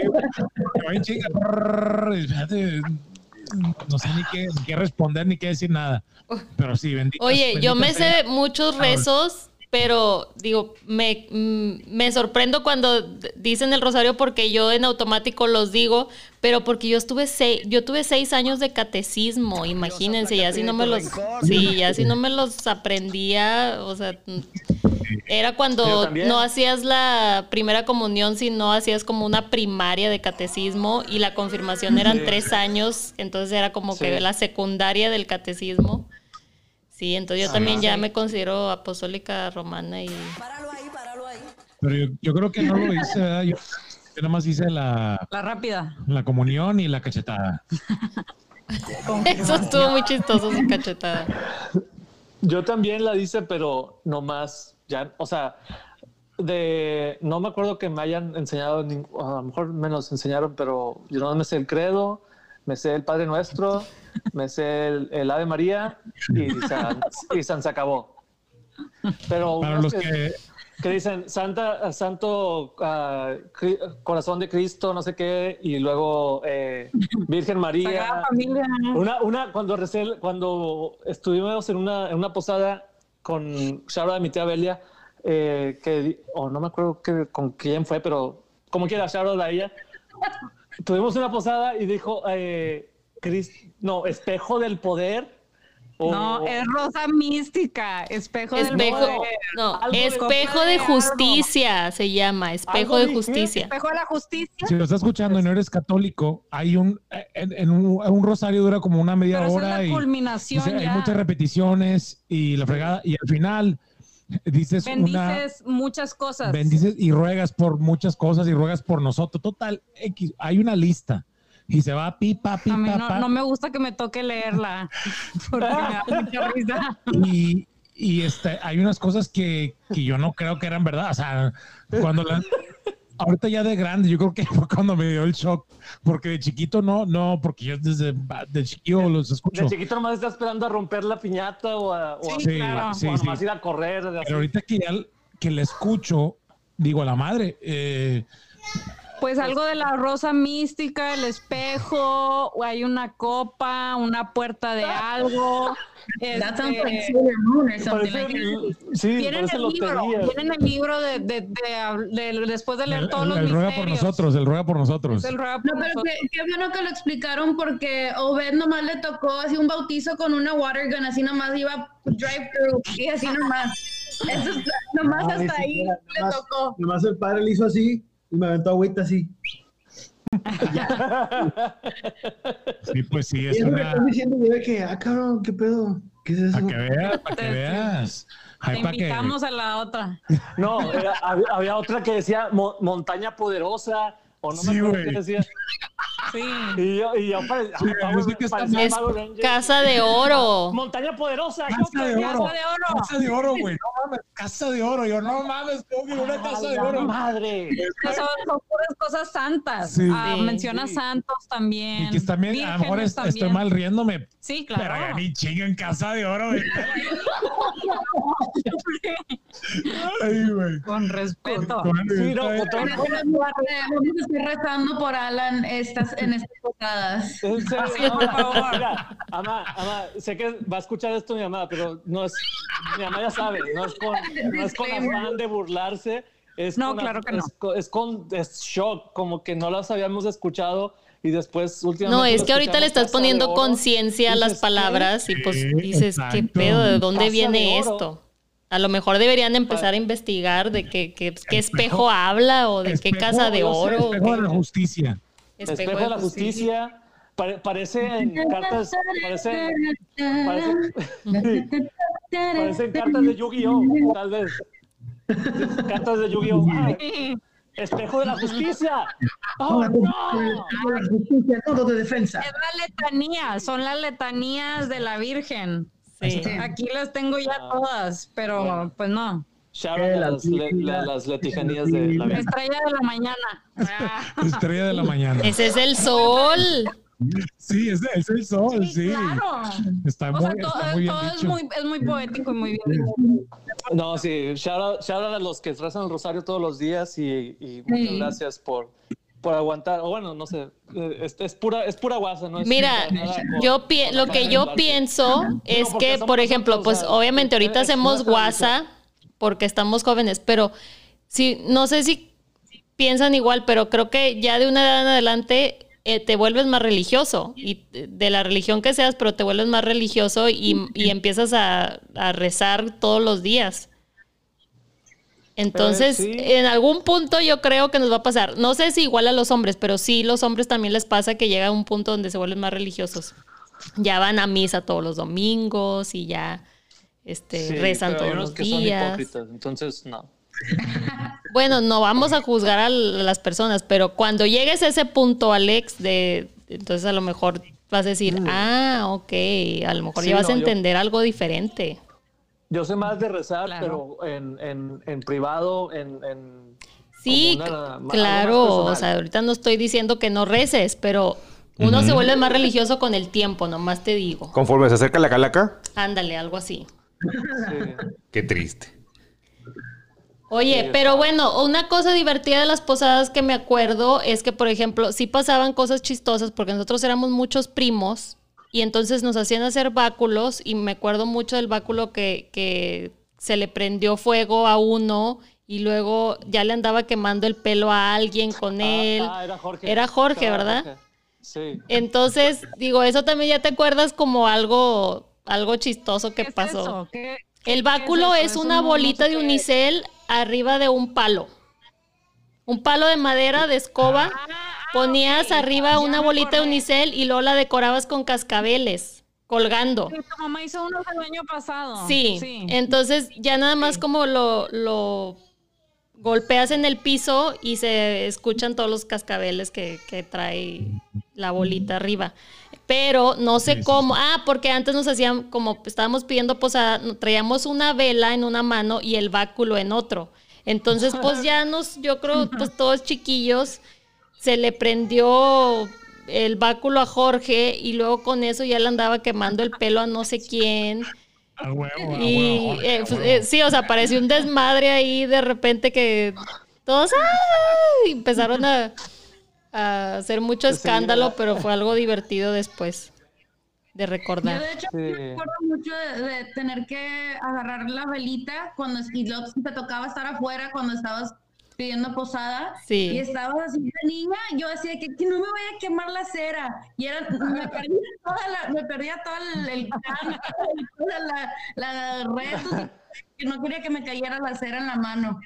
Speaker 3: y espérate, no sé ni qué, ni qué responder ni qué decir nada. Pero sí, bendito.
Speaker 7: Oye, yo me sé muchos rezos, pero digo, me, mm, me sorprendo cuando dicen el rosario porque yo en automático los digo, pero porque yo estuve seis, yo tuve seis años de catecismo, imagínense, y así no me los, sí, y así no me los aprendía, o sea, mm, era cuando no hacías la primera comunión, sino hacías como una primaria de catecismo y la confirmación eran tres años, entonces era como
Speaker 1: Sí.
Speaker 7: que la secundaria del catecismo. Sí, entonces yo también ya me considero apostólica romana y
Speaker 3: Pero yo, yo creo que no lo hice, ¿verdad? Yo, yo nada más hice la,
Speaker 4: La rápida.
Speaker 3: la comunión y la cachetada.
Speaker 7: eso estuvo muy chistoso su cachetada.
Speaker 1: Yo también la hice, pero no más, ya, o sea, de, no me acuerdo que me hayan enseñado, a lo mejor me los enseñaron, pero yo no me sé el credo, me sé el Padre Nuestro, me sé el, el Ave María y San, y San se acabó. Pero
Speaker 3: Para los que,
Speaker 1: que dicen Santa, Santo Cri- Corazón de Cristo, no sé qué, y luego eh, Virgen María. Una, una, cuando recé, cuando estuvimos en una, en una posada con Shaura de mi tía Belia, eh, que, o no me acuerdo que, con quién fue, pero como quiera, Shaura a ella, tuvimos una posada y dijo, eh, Cris- no, espejo del poder.
Speaker 4: No, es rosa mística, espejo, del poder.
Speaker 7: no,
Speaker 1: Algo
Speaker 7: espejo de
Speaker 4: de
Speaker 7: justicia se llama, espejo de justicia.
Speaker 4: Espejo de la justicia.
Speaker 3: si lo estás escuchando y no eres católico, hay un, en, en un, un rosario dura como una media
Speaker 4: Pero esa es
Speaker 3: hora
Speaker 4: la
Speaker 3: y
Speaker 4: culminación
Speaker 3: hay muchas repeticiones y la fregada, y al final dices una...
Speaker 4: Bendices muchas cosas.
Speaker 3: bendices y ruegas por muchas cosas y ruegas por nosotros. Total, X, hay una lista y se va pipa,
Speaker 4: A mí
Speaker 3: pipa,
Speaker 4: no,
Speaker 3: pa,
Speaker 4: no me gusta que me toque leerla porque me da mucha risa.
Speaker 3: y, y este, hay unas cosas que, que yo no creo que eran verdad. O sea, cuando la, ahorita ya de grande, yo creo que fue cuando me dio el shock, porque de chiquito no, no, porque yo desde de chiquillo los escucho.
Speaker 1: De chiquito nomás está esperando a romper la piñata o a, o a-
Speaker 3: Sí,
Speaker 1: o
Speaker 3: sí,
Speaker 1: a
Speaker 3: sí.
Speaker 1: nomás ir a correr. de así.
Speaker 3: Pero ahorita que ya que le escucho, digo a la madre, eh,
Speaker 4: Pues algo de la rosa mística, el espejo, o hay una copa, una puerta de algo. Este,
Speaker 1: Parece- sí,
Speaker 4: Viene en
Speaker 1: parece
Speaker 4: el libro,
Speaker 1: lotería.
Speaker 4: viene en el libro de, de- de- de- después de leer
Speaker 3: El,
Speaker 4: todos
Speaker 3: el-
Speaker 4: los
Speaker 3: el ruega por
Speaker 4: misterios.
Speaker 3: nosotros, el ruega por nosotros.
Speaker 4: Es el ruega
Speaker 6: No, pero
Speaker 4: nosotros.
Speaker 6: qué, qué bueno que lo explicaron porque Obed nomás le tocó así un bautizo con una water gun, así nomás iba drive through y así nomás. Eso nomás
Speaker 5: No,
Speaker 6: hasta ahí
Speaker 5: siquiera,
Speaker 6: le
Speaker 5: nomás-
Speaker 6: tocó.
Speaker 5: Nomás el padre le hizo así y me aventó agüita así.
Speaker 3: Sí, pues sí,
Speaker 5: Y
Speaker 3: es
Speaker 5: me
Speaker 3: una.
Speaker 5: están diciendo que, ah, cabrón, ¿qué pedo? ¿Qué es eso?
Speaker 3: Para que veas, para que veas.
Speaker 4: Te
Speaker 3: para que.
Speaker 4: invitamos a la otra.
Speaker 1: No, era- había, había otra que decía mo- montaña poderosa, o no
Speaker 3: Sí,
Speaker 1: me acuerdo qué decía.
Speaker 4: Sí.
Speaker 1: Y yo, y yo pare-
Speaker 3: Sí, yo sé que está
Speaker 1: parecía
Speaker 7: Es casa de oro.
Speaker 1: Montaña poderosa.
Speaker 3: Casa de
Speaker 1: ¿cómo
Speaker 3: oro.
Speaker 4: Casa de oro.
Speaker 3: Casa de oro, güey. No mames, casa de oro. Yo, no mames, tengo que ir a una casa de
Speaker 1: ¡A la
Speaker 3: oro.
Speaker 1: Madre.
Speaker 4: Son, son puras cosas santas.
Speaker 3: Sí.
Speaker 4: Ah,
Speaker 7: Sí.
Speaker 4: menciona
Speaker 1: Sí.
Speaker 4: santos también.
Speaker 3: Y que también, a lo mejor estoy mal riéndome,
Speaker 4: Sí,
Speaker 3: pero
Speaker 4: claro.
Speaker 3: ya ni chinga en casa de oro, güey. Ay, güey.
Speaker 4: Con respeto.
Speaker 1: Sí, no, con todo-
Speaker 6: estar rezando por Alan estas, en estas posadas.
Speaker 1: En serio,
Speaker 4: por favor.
Speaker 1: Mira, ama, ama, sé que va a escuchar esto mi mamá, pero no es, mi mamá ya sabe, no es con, no es con afán de burlarse, es
Speaker 4: No,
Speaker 1: con,
Speaker 4: claro que no.
Speaker 1: es con, es con es shock, como que no las habíamos escuchado y después últimamente.
Speaker 7: No, es que ahorita le estás poniendo conciencia a las
Speaker 1: ¿qué?
Speaker 7: palabras y pues dices, ¿qué
Speaker 3: exacto.
Speaker 7: pedo? ¿De dónde
Speaker 1: Casa
Speaker 7: viene
Speaker 1: de
Speaker 7: esto? A lo mejor deberían de empezar a investigar de qué, qué, qué espejo habla o de qué
Speaker 3: Espejo,
Speaker 7: casa de oro.
Speaker 3: Espejo de la
Speaker 7: qué-
Speaker 3: justicia.
Speaker 1: Espejo de la justicia. pare- parece en cartas, parece, parece, parece en cartas de Yu-Gi-Oh, tal vez. Cartas de Yu-Gi-Oh. Ah, espejo de la justicia. Oh, no.
Speaker 5: La justicia, todo de defensa.
Speaker 4: Es la letanía, son las letanías de la Virgen.
Speaker 7: Sí.
Speaker 4: Aquí las tengo ya todas, pero pues no.
Speaker 1: Shout out a las, le- la- las letijanías de la vida.
Speaker 4: Estrella de la mañana. Ah,
Speaker 3: Estrella de la mañana.
Speaker 7: Ese es el sol.
Speaker 3: Sí, es, es el sol, sí.
Speaker 4: Claro.
Speaker 3: Está
Speaker 4: O
Speaker 3: muy,
Speaker 4: sea, todo,
Speaker 3: está muy bien
Speaker 4: todo es, muy, es muy poético y muy bien.
Speaker 1: No, sí, shout out, shout out a los que rezan el rosario todos los días y, y muchas
Speaker 6: Sí.
Speaker 1: gracias por, por aguantar. O bueno, no sé, eh, es, es pura, es pura guasa, ¿no? Es
Speaker 7: Mira, yo pi-
Speaker 1: con
Speaker 7: lo que yo pienso es que, por ejemplo,
Speaker 1: nosotros,
Speaker 7: pues
Speaker 1: o sea,
Speaker 7: obviamente ahorita hacemos guasa porque estamos jóvenes, pero sí, no sé si piensan igual, pero creo que ya de una edad en adelante eh, te vuelves más religioso y eh, de la religión que seas, pero te vuelves más religioso y, y empiezas a, a rezar todos los días. Entonces,
Speaker 1: Eh, sí.
Speaker 7: en algún punto yo creo que nos va a pasar. No sé si igual a los hombres, pero sí los hombres también les pasa que llega a un punto donde se vuelven más religiosos. Ya van a misa todos los domingos y ya este,
Speaker 1: Sí,
Speaker 7: rezan todos los
Speaker 1: que son
Speaker 7: días.
Speaker 1: hipócritas, entonces no.
Speaker 7: Bueno, no vamos a juzgar a las personas, pero cuando llegues a ese punto, Alex, de entonces a lo mejor vas a decir, ah, ok, a lo mejor
Speaker 1: Mm. Sí,
Speaker 7: ya vas a
Speaker 1: yo-
Speaker 7: entender algo diferente.
Speaker 1: Yo sé más de rezar,
Speaker 4: Claro.
Speaker 1: pero en, en, en privado, en... en
Speaker 7: Sí,
Speaker 1: una-
Speaker 7: claro, o sea, ahorita no estoy diciendo que no reces, pero uno se vuelve más religioso con el tiempo, nomás te digo.
Speaker 2: Conforme se acerca la calaca,
Speaker 7: Ándale, algo así.
Speaker 1: Sí.
Speaker 2: qué triste.
Speaker 7: Oye, pero bueno, una cosa divertida de las posadas que me acuerdo es que, por ejemplo, sí pasaban cosas chistosas porque nosotros éramos muchos primos y entonces nos hacían hacer báculos y me acuerdo mucho del báculo que, que se le prendió fuego a uno y luego ya le andaba quemando el pelo a alguien con él.
Speaker 1: Ah, ah, era Jorge.
Speaker 7: Era Jorge, ¿verdad?
Speaker 1: Jorge. Sí.
Speaker 7: Entonces, digo, eso también ya te acuerdas como algo, algo chistoso que
Speaker 4: ¿Qué es
Speaker 7: pasó. El báculo
Speaker 4: ¿Qué
Speaker 7: es, una bolita de unicel arriba de un palo. Un palo de madera de escoba.
Speaker 4: Ah,
Speaker 7: Ponías
Speaker 4: ok,
Speaker 7: arriba
Speaker 4: ya
Speaker 7: una bolita de unicel y luego la decorabas con cascabeles colgando.
Speaker 4: Sí, tu mamá hizo uno el año pasado.
Speaker 7: Sí.
Speaker 4: sí.
Speaker 7: Entonces ya nada más como lo, lo golpeas en el piso y se escuchan todos los cascabeles que, que trae la bolita arriba. Pero no sé
Speaker 3: Sí, sí,
Speaker 7: cómo. Ah, porque antes nos hacían, como estábamos pidiendo posada, traíamos una vela en una mano y el báculo en otro. Entonces, pues ya nos, yo creo, pues todos chiquillos, se le prendió el báculo a Jorge y luego con eso ya le andaba quemando el pelo a no sé quién.
Speaker 3: A huevo, a
Speaker 7: Y
Speaker 3: huevo,
Speaker 7: eh,
Speaker 3: a
Speaker 7: pues, eh, sí, o sea, pareció un desmadre ahí de repente que todos ¡ay! empezaron a, a hacer mucho escándalo, pero fue algo divertido después de
Speaker 6: Yo
Speaker 7: recordar.
Speaker 6: de hecho
Speaker 1: Sí.
Speaker 6: me acuerdo mucho de, de tener que agarrar la velita cuando y te tocaba estar afuera cuando estabas pidiendo posada
Speaker 7: Sí.
Speaker 6: y estabas así de niña, yo decía que, que no me vaya a quemar la cera y era me perdía toda la, me perdía todo el, el toda la, la red que no quería que me cayera la cera en la mano.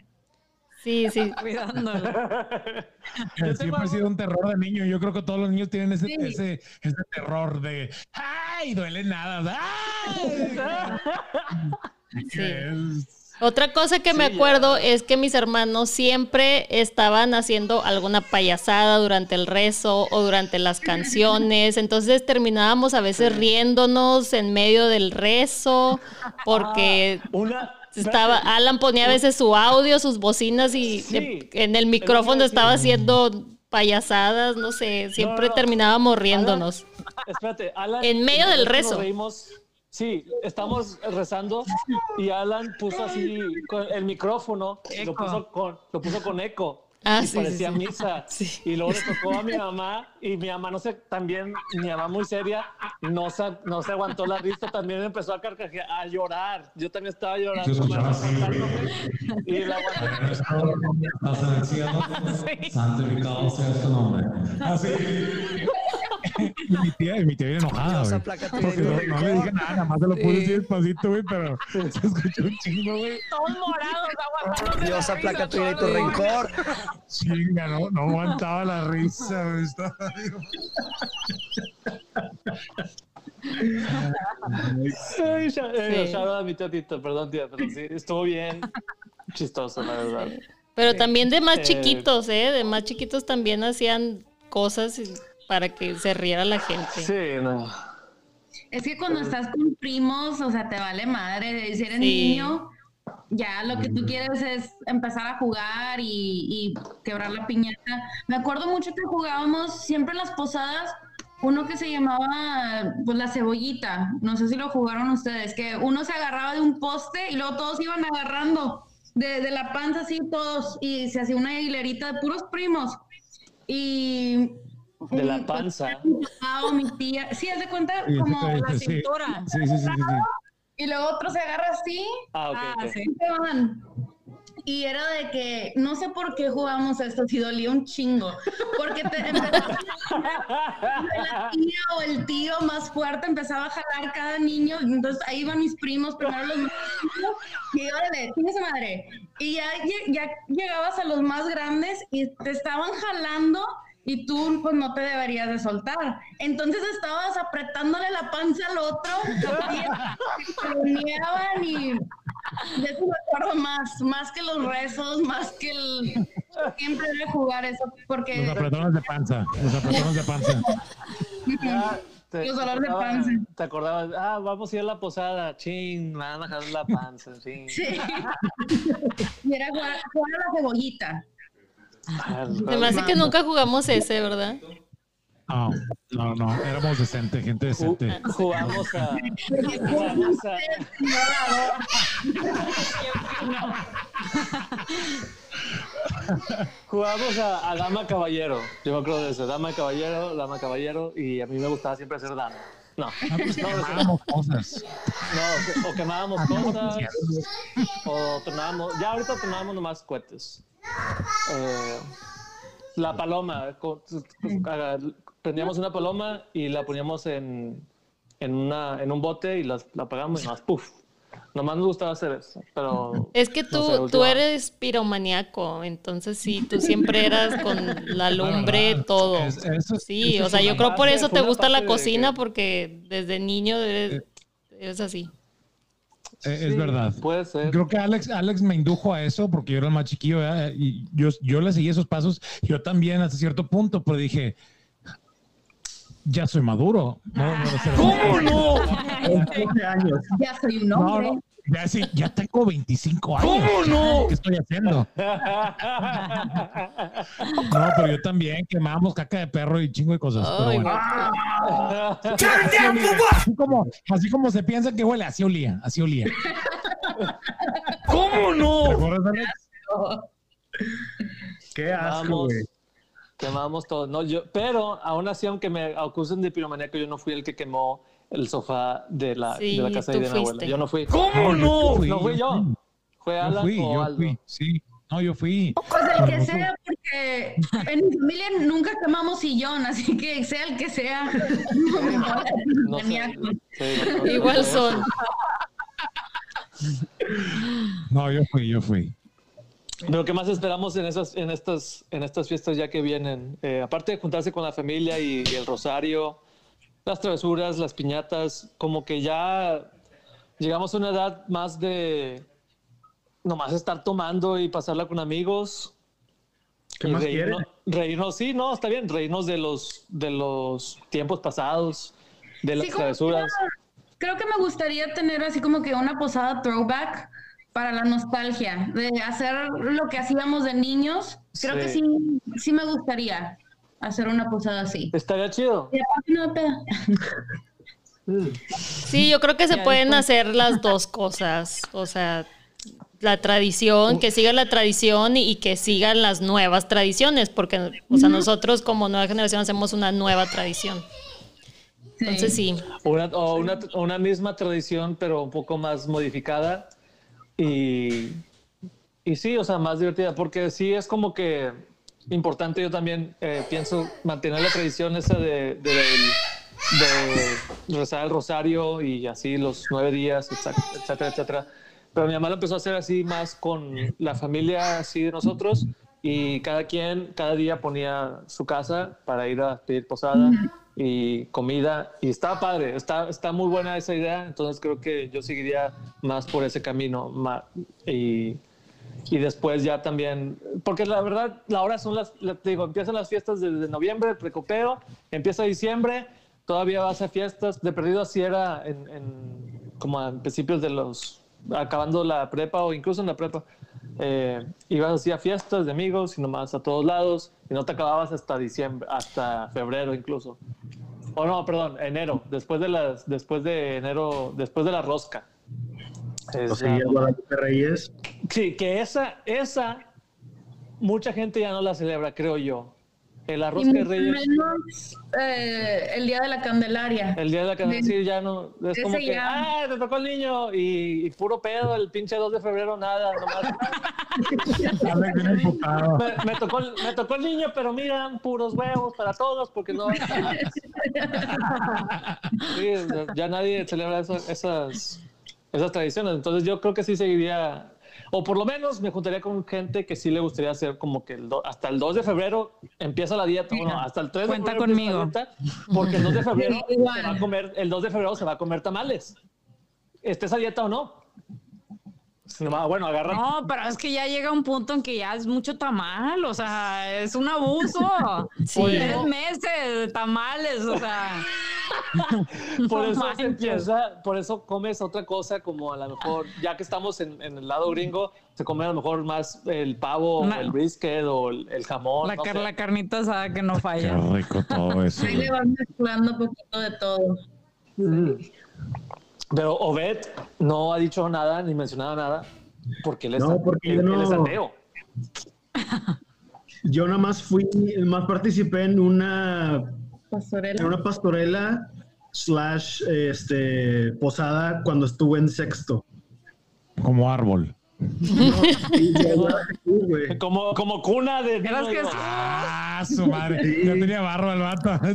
Speaker 7: Sí, sí.
Speaker 4: Cuidándolo.
Speaker 3: Siempre ha sido un terror de niño. Yo creo que todos los niños tienen ese,
Speaker 6: Sí.
Speaker 3: ese, ese terror de ¡ay! duele nada. ¡Ay!
Speaker 7: Sí.
Speaker 3: Es-
Speaker 7: Otra cosa que me
Speaker 1: ya.
Speaker 7: acuerdo es que mis hermanos siempre estaban haciendo alguna payasada durante el rezo o durante las canciones. Entonces terminábamos a veces riéndonos en medio del rezo porque
Speaker 1: Ah, Una.
Speaker 7: estaba. Alan ponía a veces su audio, sus bocinas y
Speaker 1: Sí.
Speaker 7: en el micrófono estaba haciendo payasadas, no sé, siempre
Speaker 1: no.
Speaker 7: terminábamos riéndonos.
Speaker 1: Espérate, Alan.
Speaker 7: En medio del rezo.
Speaker 1: nos reímos. Sí, estamos rezando y Alan puso así con el micrófono, lo puso con, lo puso con eco.
Speaker 7: Ah,
Speaker 1: y
Speaker 7: sí,
Speaker 1: parecía
Speaker 7: sí.
Speaker 1: misa.
Speaker 7: Sí.
Speaker 1: Y luego le tocó a mi mamá y mi mamá, no sé, también, mi mamá muy seria, no se, no se aguantó la risa, también empezó a carcajear, a llorar. Yo también estaba llorando. Y la
Speaker 3: santificado sea tu nombre. Así. Y mi tía, y mi tía bien enojada,
Speaker 8: aplácate
Speaker 3: Porque no,
Speaker 8: tu
Speaker 3: no le dije nada, nada más se lo pude
Speaker 8: Sí.
Speaker 3: decir despacito, güey, pero se escuchó un chingo, güey.
Speaker 4: Todos morados, aguantándose
Speaker 8: Dios,
Speaker 4: la
Speaker 8: aplaca tu ira y tu rencor.
Speaker 3: Chinga, no, no aguantaba la risa, güey. Estaba...
Speaker 1: Ay, ya- eh,
Speaker 7: Sí.
Speaker 1: out a mi tatito, perdón, tía, pero sí, estuvo bien chistoso, la verdad.
Speaker 7: Pero también de más
Speaker 1: Eh,
Speaker 7: chiquitos, ¿eh? De más chiquitos también hacían cosas para que se riera la gente.
Speaker 1: Sí, no.
Speaker 6: Es que cuando estás con primos, o sea, te vale madre. Si eres
Speaker 7: Sí.
Speaker 6: niño, ya lo que tú quieres es empezar a jugar y, y quebrar la piñata. Me acuerdo mucho que jugábamos siempre en las posadas uno que se llamaba pues la cebollita. No sé si lo jugaron ustedes, que uno se agarraba de un poste y luego todos iban agarrando de, de la panza así todos y se hacía una hilerita de puros primos. Y
Speaker 1: De la
Speaker 6: pues,
Speaker 1: panza.
Speaker 6: mi papá o mi tía, sí, haz de cuenta como
Speaker 3: sí,
Speaker 6: la cintura.
Speaker 3: Sí, sí, sí, sí, sí.
Speaker 6: Y luego otro se agarra así
Speaker 1: Ah, ok,
Speaker 4: Ah,
Speaker 1: ok.
Speaker 4: sí.
Speaker 6: y se van. Y era de que no sé por qué jugamos esto, si dolía un chingo. Porque te empezaba la tía o el tío más fuerte empezaba a jalar cada niño. y Entonces ahí iban mis primos, primero los más chicos, y órale, tiene esa madre. Y ya, ya llegabas a los más grandes y te estaban jalando y tú pues no te deberías de soltar. Entonces estabas apretándole la panza al otro y y de eso me acuerdo más, más que los rezos, más que el siempre debe jugar eso porque
Speaker 3: Los apretones de panza. Los apretones de panza.
Speaker 1: Ya, te-
Speaker 6: Los dolores de
Speaker 1: acordabas-
Speaker 6: panza.
Speaker 1: Te acordabas, ah, vamos a ir a la posada, ching, me van a jalar la panza, ching.
Speaker 6: sí. y era jugar, jugar a la cebollita.
Speaker 1: Ah,
Speaker 7: Se me hace que nunca jugamos ese, ¿verdad?
Speaker 3: No, no, no. Éramos decente, gente decente.
Speaker 1: jugamos a. Jugamos a. Jugamos a, a Dama Caballero. Yo me acuerdo de eso. Dama Caballero, Dama Caballero. Y a mí me gustaba siempre ser dama. No,
Speaker 3: Ah, pues
Speaker 1: no, eso-
Speaker 3: quemábamos cosas.
Speaker 1: no, o quemábamos cosas, o tronábamos. Ya ahorita tronábamos nomás cohetes. Eh, la paloma, prendíamos una paloma y la poníamos en, en, una, en un bote y las- la apagamos y nomás, ¡puf! Nomás nos gustaba hacer eso, pero...
Speaker 7: Es que tú,
Speaker 1: No sé,
Speaker 7: tú eres piromaniaco, entonces sí, tú siempre eras con la lumbre, todo.
Speaker 3: Es- eso es-
Speaker 7: Sí,
Speaker 3: eso
Speaker 7: o sea, yo creo por eso te gusta la cocina,
Speaker 1: que-
Speaker 7: porque desde niño eres, eres así.
Speaker 3: Eh, es
Speaker 1: Sí,
Speaker 3: verdad.
Speaker 1: Puede ser.
Speaker 3: Creo que Alex, Alex me indujo a eso porque yo era el más chiquillo ¿verdad? y yo, yo le seguí esos pasos. Yo también hasta cierto punto, pero dije, ya soy maduro. No, no, no,
Speaker 2: ¿Cómo no?
Speaker 5: 12 años.
Speaker 6: Ya soy un
Speaker 3: no,
Speaker 6: hombre.
Speaker 3: Ya, sí, ya tengo 25 años.
Speaker 2: ¿Cómo no?
Speaker 3: ¿Qué estoy haciendo? No, pero yo también quemábamos caca de perro y chingo de cosas. pero
Speaker 7: Ay,
Speaker 3: bueno.
Speaker 7: güey.
Speaker 3: Así como, así como se piensa que huele, así olía, así olía.
Speaker 2: ¿Cómo
Speaker 3: ¿Te
Speaker 2: no?
Speaker 5: Qué asco,
Speaker 1: Quemamos,
Speaker 5: güey.
Speaker 1: quemamos todo. No, yo, pero aún así, aunque me acusen de piromaníaco, yo no fui el que quemó el sofá de la,
Speaker 7: Sí,
Speaker 1: de la casa de mi abuela. Yo no fui.
Speaker 3: ¿Cómo no?
Speaker 1: No fui yo. Fue
Speaker 3: Yo
Speaker 1: Alan
Speaker 3: fui,
Speaker 1: o
Speaker 3: yo
Speaker 1: Aldo.
Speaker 3: fui, sí. No, yo fui.
Speaker 6: Pues el que sea, porque en mi familia nunca quemamos sillón, así que sea el que sea.
Speaker 1: No sé. Sí,
Speaker 7: Igual son.
Speaker 3: No, yo fui, yo fui.
Speaker 1: Pero ¿qué más esperamos en esas, en estas, en estas fiestas ya que vienen? Eh, aparte de juntarse con la familia y, el rosario, las travesuras, las piñatas, como que ya llegamos a una edad más de nomás estar tomando y pasarla con amigos.
Speaker 5: ¿Qué
Speaker 1: y
Speaker 5: más
Speaker 1: reírnos, reírnos, sí, no, está bien, reírnos de los, de los tiempos pasados, de las
Speaker 6: Sí,
Speaker 1: travesuras.
Speaker 6: Creo que me gustaría tener así como que una posada throwback para la nostalgia, de hacer lo que hacíamos de niños. Creo que
Speaker 1: Sí.
Speaker 6: sí, sí me gustaría hacer una posada así.
Speaker 1: Estaría chido.
Speaker 6: Y aparte no peda.
Speaker 7: Sí, yo creo que se
Speaker 4: Ya
Speaker 7: pueden
Speaker 4: después.
Speaker 7: hacer las dos cosas. O sea, la tradición, que siga la tradición y, y que sigan las nuevas tradiciones, porque, o sea, nosotros como nueva generación hacemos una nueva tradición. Entonces sí,
Speaker 1: Una, o una, o una misma tradición, pero un poco más modificada. Y, y sí, o sea, más divertida, porque sí es como que importante, yo también eh, pienso mantener la tradición esa de, de, de rezar el rosario y así los nueve días, etcétera, etcétera. Pero mi mamá lo empezó a hacer así más con la familia así de nosotros y cada quien cada día ponía su casa para ir a pedir posada y comida y estaba padre, está, está muy buena esa idea, entonces creo que yo seguiría más por ese camino y, y después ya también, porque la verdad, la hora son las, la- te digo, empiezan las fiestas desde noviembre, el empieza diciembre, todavía vas a fiestas, de perdido así era en, como a principios de los, acabando la prepa o incluso en la prepa, eh, ibas así a fiestas de amigos y nomás a todos lados y no te acababas hasta diciembre, hasta febrero incluso. O no, perdón, enero, después de las, después de enero, después de la rosca. Es
Speaker 5: O sea,
Speaker 1: ya-
Speaker 5: ya Guadalupe Reyes.
Speaker 1: Sí, que esa, esa, mucha gente ya no la celebra, creo yo. El arroz de
Speaker 6: mucho
Speaker 1: Reyes,
Speaker 6: menos eh, el día de la Candelaria.
Speaker 1: el día de la canción, sí, ya no. Es
Speaker 6: Ese
Speaker 1: como que,
Speaker 6: ya.
Speaker 1: ah, te tocó el niño y, y puro pedo, el pinche 2 de febrero, nada, nomás. Me, me tocó, el- me tocó el niño, pero miran, puros huevos para todos, porque no. Sí, ya nadie celebra esas, esas tradiciones. Entonces, yo creo que sí seguiría. O por lo menos me juntaría con gente que sí le gustaría hacer como que el do- hasta el 2 de febrero empieza la dieta. Bueno, hasta el 3
Speaker 4: Cuenta
Speaker 1: de febrero la
Speaker 4: conmigo.
Speaker 1: porque el 2 de febrero se va a comer, el 2 de febrero se va a comer tamales. ¿Esté esa dieta o no? No, Bueno, agarra
Speaker 4: No, pero es que ya llega un punto en que ya es mucho tamal, o sea, es un abuso.
Speaker 7: Sí.
Speaker 4: Tres meses de tamales, o sea.
Speaker 1: Por
Speaker 4: no
Speaker 1: eso se empieza, por eso comes otra cosa como a lo mejor, ya que estamos en, en el lado gringo, se come a lo mejor más el pavo, el brisket o el, el jamón.
Speaker 4: La,
Speaker 1: no
Speaker 4: car-
Speaker 1: sé.
Speaker 4: la carnita asada que no
Speaker 3: Qué
Speaker 4: falla.
Speaker 3: rico todo eso.
Speaker 6: Ahí le van mezclando un poquito de todo.
Speaker 1: Pero Obed no ha dicho nada ni mencionado nada porque él es,
Speaker 5: No, porque
Speaker 1: él,
Speaker 5: yo
Speaker 1: él es
Speaker 5: no-
Speaker 1: ateo.
Speaker 5: Yo nada más fui, más participé en una, en
Speaker 6: Pastorela.
Speaker 5: una pastorela slash este, posada cuando estuve en sexto.
Speaker 3: Como árbol.
Speaker 5: Y güey.
Speaker 1: Como, como cuna de...
Speaker 4: Eras que-
Speaker 3: Ah, su madre.
Speaker 5: Sí.
Speaker 3: Ya tenía barro el vato.
Speaker 5: Ni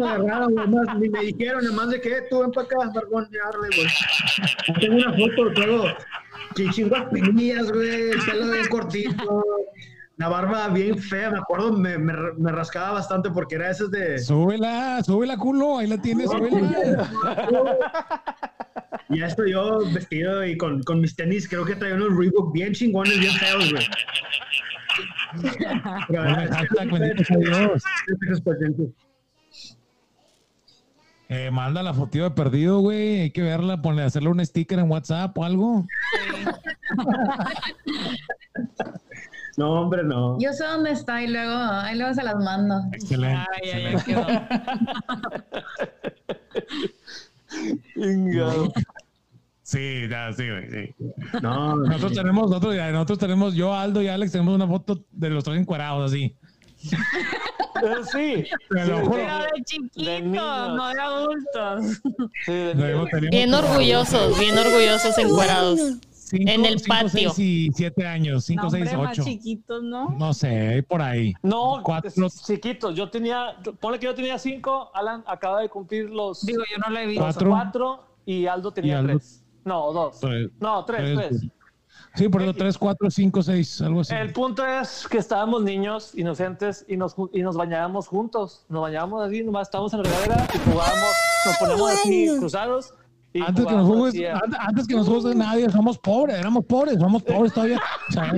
Speaker 5: me güey, ni dijeron, nada más de que tú ven para acá, Barbón, y arre, güey. Tengo una foto, traigo chichingas pinillas, güey, el pelo bien cortito, la barba bien fea, me acuerdo, me, me, me rascaba bastante porque era esas de...
Speaker 3: súbela, súbela, culo. Ahí la tienes, súbela.
Speaker 5: Ya estoy yo vestido y con, con mis tenis, creo que traía unos Reebok bien chingones, bien feos, güey.
Speaker 3: Eh, manda la fotito de perdido, güey. Hay que verla, ponle, hacerle un sticker en WhatsApp o algo.
Speaker 5: No, hombre, no.
Speaker 6: Yo sé dónde está y luego, ahí luego se las mando.
Speaker 3: Excelente.
Speaker 4: Ay, ay, ay,
Speaker 3: excelente.
Speaker 4: quedó.
Speaker 1: Ingado.
Speaker 3: Sí, ya, sí, güey, sí.
Speaker 5: No, no,
Speaker 3: Nosotros tenemos, nosotros, nosotros tenemos, yo, Aldo y Alex, tenemos una foto de los tres encuerados así.
Speaker 1: Sí.
Speaker 3: Te lo
Speaker 1: Sí.
Speaker 4: Pero de chiquitos, no de adultos.
Speaker 1: sí, de-
Speaker 7: Bien orgullosos, bien orgullosos encuerados.
Speaker 3: Cinco-
Speaker 7: en el
Speaker 3: cinco,
Speaker 7: patio.
Speaker 3: seis y siete años, cinco,
Speaker 4: No,
Speaker 3: seis, ocho.
Speaker 4: chiquitos, ¿no?
Speaker 3: No sé, por ahí.
Speaker 1: No,
Speaker 3: Cuatro.
Speaker 1: chiquitos. Yo tenía, ponle que yo tenía cinco, Alan acaba de cumplir los
Speaker 4: Digo, yo no la he visto.
Speaker 3: Cuatro.
Speaker 1: cuatro y Aldo tenía
Speaker 3: Y Aldo-
Speaker 1: tres. No, dos.
Speaker 3: Tres.
Speaker 1: No, tres, tres.
Speaker 3: Sí, por eso tres, cuatro, cinco, seis, algo así.
Speaker 1: El punto es que estábamos niños, inocentes, y nos, y nos bañábamos juntos. Nos bañábamos así, nomás estábamos en la regadera y jugábamos, nos poníamos así cruzados.
Speaker 3: Antes que nos
Speaker 1: a-
Speaker 3: antes, antes que nos juzgue nadie, somos pobres, éramos pobres, somos pobres todavía. O sea,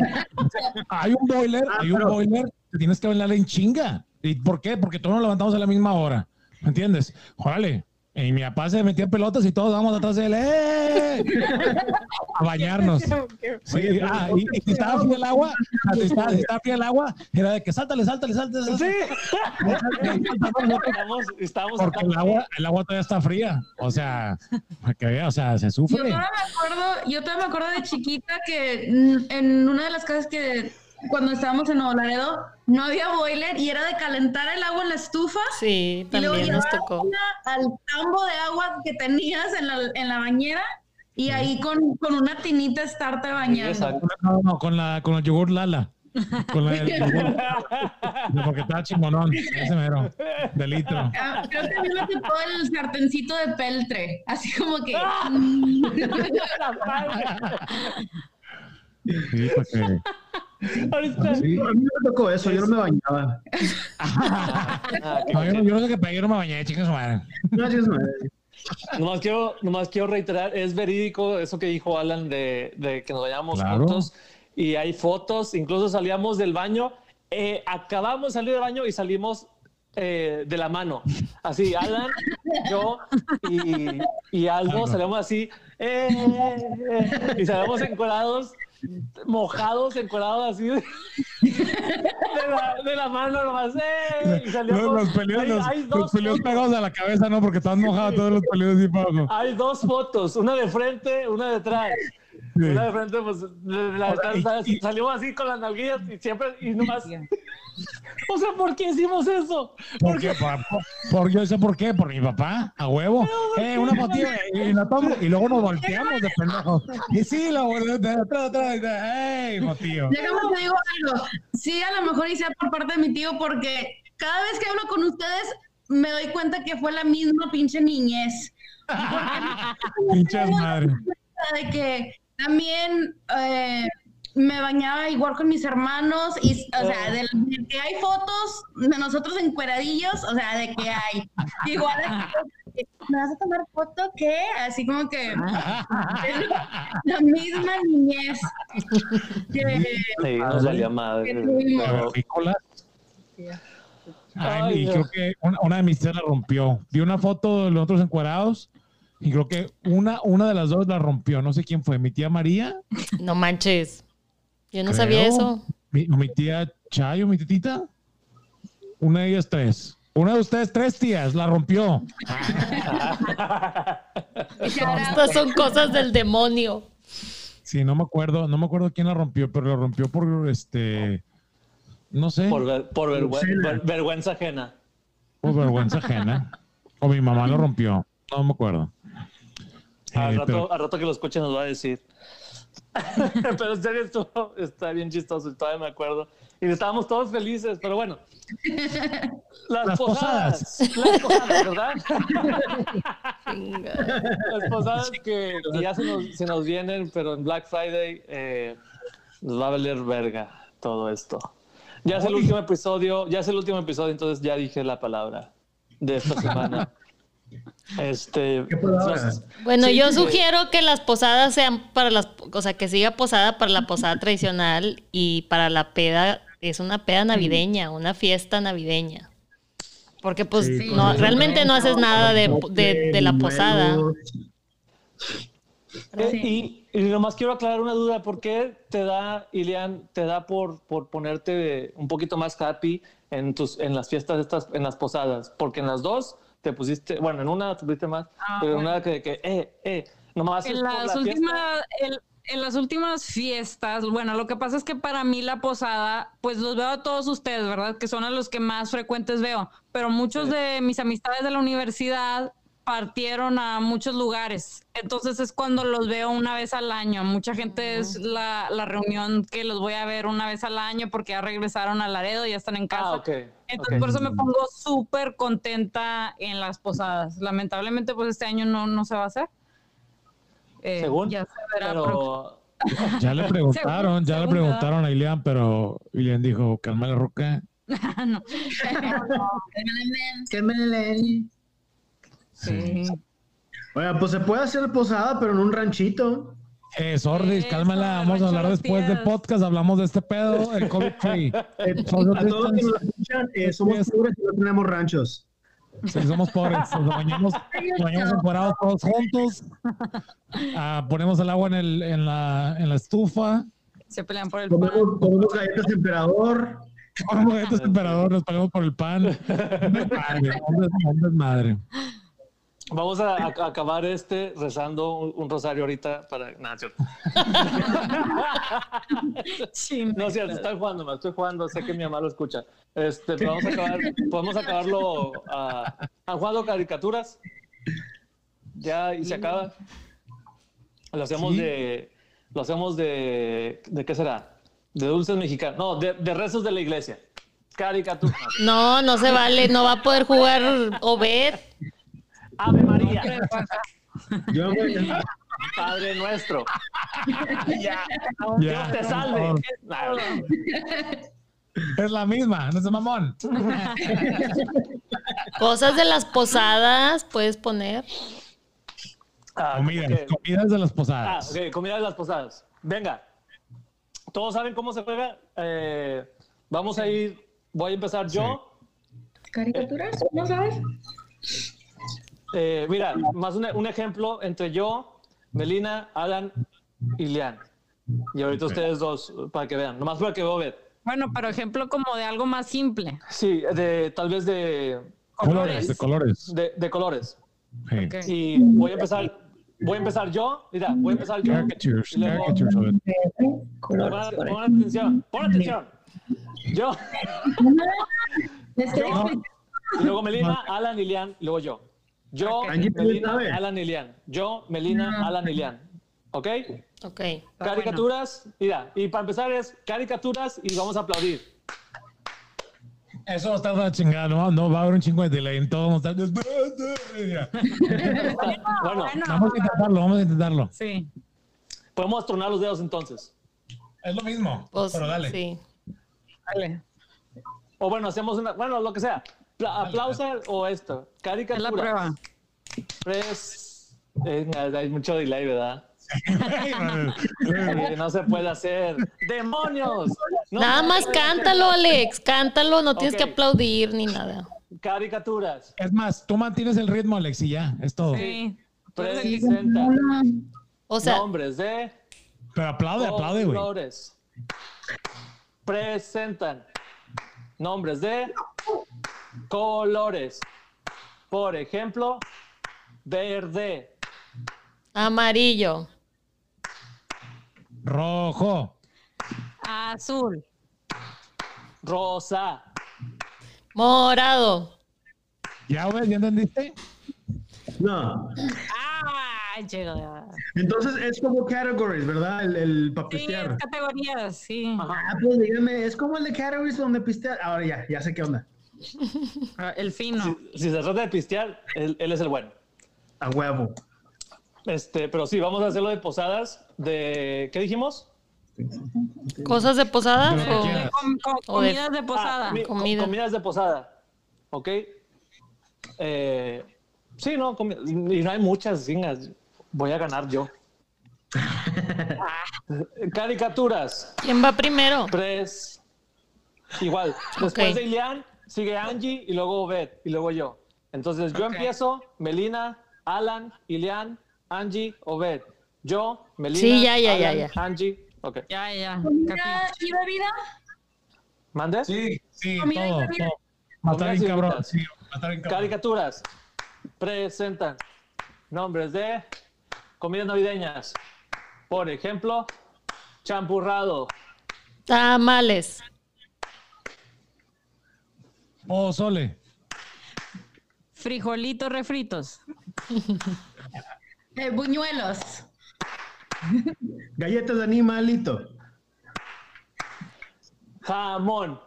Speaker 3: hay un boiler, hay un boiler, te tienes que bailar en chinga. ¿Y por qué? Porque todos nos levantamos a la misma hora. ¿Me entiendes? Órale. Y mi papá se metía pelotas y todos vamos atrás de él. ¡eh! A bañarnos. Sí, ah, y, y si estaba fría el agua, ah, si estaba, si estaba fría el agua, era de que sáltale, sáltale, sáltale. sáltale.
Speaker 1: Sí. Estábamos- estábamos
Speaker 3: Porque el agua, el agua todavía está fría. O sea, para que vea, o sea, se
Speaker 6: Yo
Speaker 3: sufre.
Speaker 6: todavía me acuerdo, yo todavía me acuerdo de chiquita que en una de las casas que cuando estábamos en Nuevo Laredo no había boiler y era de calentar el agua en la estufa
Speaker 7: Sí,
Speaker 6: y luego
Speaker 7: también nos tocó.
Speaker 6: al tambo de agua que tenías en la, en la bañera y ahí con, con una tinita estarte bañando.
Speaker 1: exacto.
Speaker 3: No, no, con la con el yogur Lala. Con la yogur, porque estaba chingonón, ese mero, de litro.
Speaker 6: Ah, Creo que a mí me tocó el sartencito de peltre, así como que...
Speaker 3: Sí, porque sí.
Speaker 5: a mí me tocó eso, yo no me bañaba.
Speaker 3: No, yo, no- yo sé qué pegué, yo no me bañé, chicas madre.
Speaker 5: No, nueve.
Speaker 1: Nomás quiero, nomás quiero reiterar, es verídico eso que dijo Alan de, de que nos vayamos
Speaker 3: Claro.
Speaker 1: juntos y hay fotos, incluso salíamos del baño, eh, acabamos de salir del baño y salimos eh, de la mano. Así, Alan, yo y, y Aldo
Speaker 3: Aldo.
Speaker 1: salimos así eh, eh, y salimos encuadrados, mojados, encuadrados así de, de la, de la mano nomás. eh, y salíamos-
Speaker 3: Los,
Speaker 1: hay-
Speaker 3: los,
Speaker 1: hay
Speaker 3: pegados a la cabeza, ¿no? Porque estaban mojados todos los así para abajo.
Speaker 1: Hay dos fotos, una de frente, una detrás.
Speaker 3: Sí.
Speaker 1: Una de frente, pues de la-
Speaker 3: O sea, y-
Speaker 1: la-
Speaker 3: y-
Speaker 1: salimos así con las nalguillas y siempre, y nomás. O sea, ¿por qué hicimos eso?
Speaker 3: ¿Por qué? Por, yo sé por qué, por mi papá, a huevo. Eh, una fotilla y la tomo y luego nos volteamos de pendejos. Y sí, la atrás, atrás, ¡ey, motío!
Speaker 6: Déjame te digo algo. Sí, a lo mejor hice por parte de mi tío porque cada vez que hablo con ustedes me doy cuenta que fue la misma pinche niñez.
Speaker 3: Pinches madre.
Speaker 6: De que también eh, me bañaba igual con mis hermanos y, o sea, de, de que hay fotos de nosotros encueradillos, o sea, de que hay igual de que, ¿me vas a tomar foto? ¿Qué? Así como que la misma niñez que,
Speaker 1: Sí, nos valía madre.
Speaker 3: Ay, y creo que una, una de mis tías la rompió. Vi una foto de los otros encuadrados y creo que una, una de las dos la rompió. No sé quién fue, mi tía María.
Speaker 7: No manches. Yo no
Speaker 3: creo,
Speaker 7: sabía eso.
Speaker 3: Mi, tía Chayo, mi titita. Una de ellas tres. Una de ustedes tres tías la rompió.
Speaker 7: Estas son cosas del demonio.
Speaker 3: Sí, no me acuerdo, no me acuerdo quién la rompió, pero la rompió por este, no sé,
Speaker 1: Por,
Speaker 3: por,
Speaker 1: ver- por vergüen- ver- vergüenza ajena.
Speaker 3: vergüenza ajena. O mi mamá lo rompió, no me acuerdo.
Speaker 1: Al
Speaker 3: Eh,
Speaker 1: rato,
Speaker 3: pero-
Speaker 1: al rato que lo escuche nos va a decir. pero en serio, esto está bien chistoso, todavía me acuerdo. Y estábamos todos felices, pero bueno. Las,
Speaker 3: Las
Speaker 1: posadas. Las posadas, ¿verdad? Las posadas que, que ya se nos, se nos vienen, pero en Black Friday eh, nos va a valer verga todo esto. Ya es el último episodio, ya es el último episodio, entonces ya dije la palabra de esta semana. Este,
Speaker 7: Bueno,
Speaker 1: Sí,
Speaker 7: yo sugiero que las posadas sean para las, o sea, que siga posada para la posada tradicional y para la peda es una peda navideña, una fiesta navideña. Porque pues
Speaker 5: Sí,
Speaker 7: no,
Speaker 5: con-
Speaker 7: realmente no haces nada de, de- de la posada.
Speaker 1: Eh,
Speaker 6: Sí.
Speaker 1: y, y nomás quiero aclarar una duda, ¿por qué te da, Ilian, te da por, por ponerte un poquito más happy en, tus, en las fiestas estas, en las posadas? Porque en las dos te pusiste, bueno, en una te pusiste más,
Speaker 4: Ah,
Speaker 1: pero en
Speaker 4: bueno.
Speaker 1: una que, que eh, eh, nomás
Speaker 4: En las
Speaker 1: la
Speaker 4: últimas, el- en las últimas fiestas, bueno, lo que pasa es que para mí la posada, pues los veo a todos ustedes, ¿verdad? Que son a los que más frecuentes veo, pero muchos de mis amistades de la universidad partieron a muchos lugares. Entonces es cuando los veo una vez al año. Mucha gente es la, la reunión que los voy a ver una vez al año porque ya regresaron a Laredo, ya están en casa.
Speaker 1: Ah.
Speaker 4: Entonces por eso me pongo súper contenta en las posadas. Lamentablemente pues este año no, no se va a hacer. Eh,
Speaker 1: Según,
Speaker 4: Ya se verá
Speaker 1: pero
Speaker 3: Ya le preguntaron, ya le preguntaron a Ilian, pero Ilian dijo, calma la roca.
Speaker 4: No. Sí.
Speaker 5: Oiga, pues se puede hacer posada, pero en un ranchito.
Speaker 3: Eh, Sordis,
Speaker 4: Eso,
Speaker 3: cálmala, vamos a hablar después del
Speaker 4: Piedras.
Speaker 3: podcast, hablamos de este pedo, el COVID free.
Speaker 5: Eh, a todos los que nos escuchan, eh, somos pobres y no tenemos ranchos.
Speaker 3: Sí, somos pobres, nos bañamos, nos bañamos todos juntos, Ah, ponemos el agua en, el, en, la, en la estufa,
Speaker 4: Se pelean por el pan.
Speaker 5: Comemos, comemos galletas emperador.
Speaker 3: ponemos galletas temperador, nos pagamos por el pan. Des- un desmadre.
Speaker 1: Vamos a, a- a acabar este rezando un, un rosario ahorita para. Nada, cierto. No cierto, estoy jugando, me estoy jugando, sé que mi mamá lo escucha. Este, pero vamos a acabar, podemos acabarlo. a ¿Han jugado caricaturas? Ya, y se acaba. Lo hacemos
Speaker 3: Sí.
Speaker 1: de. Lo hacemos de. ¿De qué será? De dulces mexicanos. No, de, de rezos de la iglesia. Caricaturas.
Speaker 7: No, no se vale, no va a poder jugar Obed.
Speaker 1: Ave María,
Speaker 5: Yo, güey,
Speaker 1: Padre nuestro.
Speaker 3: Ya,
Speaker 1: Dios te salve.
Speaker 3: Es la misma, no es mamón.
Speaker 7: Cosas de las posadas puedes poner.
Speaker 1: ah,
Speaker 3: Comidas, comidas de las
Speaker 1: Ah,
Speaker 3: posadas.
Speaker 1: ok, comida de las posadas. Venga. ¿Todos saben cómo se juega? Eh, vamos a ir. Voy a empezar yo.
Speaker 6: ¿Caricaturas? ¿No sabes?
Speaker 1: Eh, mira, más un, un ejemplo entre yo, Melina, Alan y Lian. Y ahorita ustedes dos, para que vean. Nomás para que veo ver.
Speaker 4: Bueno, pero ejemplo como de algo más simple.
Speaker 1: Sí, de, tal vez de,
Speaker 3: colores, de colores.
Speaker 1: de, de colores.
Speaker 3: Sí.
Speaker 4: Ok.
Speaker 1: Y voy a empezar. Voy a empezar yo. Mira, voy a empezar yo.
Speaker 3: Caricatures, of it.
Speaker 1: Pongan atención. Pon atención. Yo. Yo.
Speaker 6: explicando.
Speaker 1: Y luego Melina, Alan y Lian, y luego yo. Yo,
Speaker 5: también
Speaker 1: Melina. Alan y Lian. Yo, Melina, Alan y Lian. ¿Ok?
Speaker 7: Ok.
Speaker 1: Caricaturas, mira, y para empezar es caricaturas y vamos a aplaudir.
Speaker 3: Eso va a estar una chingada, no, no va a haber un chingo de delay en todo. Vamos a estar-.
Speaker 1: Bueno,
Speaker 3: Vamos a intentarlo, vamos a intentarlo.
Speaker 4: Sí.
Speaker 1: podemos tronar los dedos entonces.
Speaker 3: Es lo mismo,
Speaker 7: Pues,
Speaker 3: pero dale.
Speaker 7: sí.
Speaker 4: Dale.
Speaker 1: O bueno, hacemos una, bueno, lo que sea. Pla- aplausa o esto.
Speaker 4: Es
Speaker 1: Caricaturas.
Speaker 4: la prueba.
Speaker 1: Pres- eh, hay mucho delay, ¿verdad? Eh, no se puede hacer. ¡Demonios! No
Speaker 7: Nada más cántalo, Alex. Cántalo, no tienes que aplaudir ni nada.
Speaker 1: Caricaturas.
Speaker 3: Es más, tú mantienes el ritmo, Alex, y ya, es todo.
Speaker 4: Sí.
Speaker 1: Presenta
Speaker 7: O sea,
Speaker 1: nombres de
Speaker 3: Pero aplaude, aplaude, güey.
Speaker 1: Presentan nombres de colores. Por ejemplo, verde,
Speaker 7: amarillo,
Speaker 3: Rojo,
Speaker 4: Azul.
Speaker 1: rosa,
Speaker 7: morado,
Speaker 3: ¿ya, güey? ¿Ya entendiste?
Speaker 5: No.
Speaker 4: Ah, llega.
Speaker 5: Entonces es como categories, ¿verdad? El, el para
Speaker 4: Sí, es categorías, sí.
Speaker 5: Ah, pues dígame, es como el de categories donde pistear. Ahora ya, ya sé qué onda.
Speaker 4: Ah, El fino.
Speaker 1: Si se trata de pistear, él, él es el bueno.
Speaker 5: A huevo.
Speaker 1: Este, pero sí, vamos a hacerlo de posadas. De, ¿Qué dijimos?
Speaker 7: cosas de posadas
Speaker 3: De
Speaker 7: o
Speaker 3: quieras.
Speaker 4: Com- com-
Speaker 7: O de-
Speaker 4: comidas de posada.
Speaker 1: Ah,
Speaker 7: Comida.
Speaker 1: comidas de posada. ¿Ok? Eh, sí, no, y no hay muchas, venga, voy a ganar yo. Caricaturas.
Speaker 7: ¿Quién va primero?
Speaker 1: Tres. Igual. Después de Ilian, sigue Angie y luego Obed y luego yo. Entonces yo empiezo, Melina, Alan, Ilian, Angie, Obed. Yo, Melina,
Speaker 7: Sí, ya, ya, ya,
Speaker 1: Alan,
Speaker 7: ya.
Speaker 1: Angie. Ok.
Speaker 4: Ya, ya.
Speaker 6: ¿Comida y bebida?
Speaker 1: ¿Mandes?
Speaker 3: Sí, sí,
Speaker 6: Comida y
Speaker 3: todo,
Speaker 6: bebida.
Speaker 3: todo. Matar bien cabrón. Sí, matar bien cabrón.
Speaker 1: Caricaturas. Presentan nombres de comidas navideñas. Por ejemplo, champurrado,
Speaker 7: Tamales.
Speaker 3: Pozole.
Speaker 4: Frijolitos refritos.
Speaker 6: Eh, buñuelos.
Speaker 5: Galletas de animalito.
Speaker 1: jamón,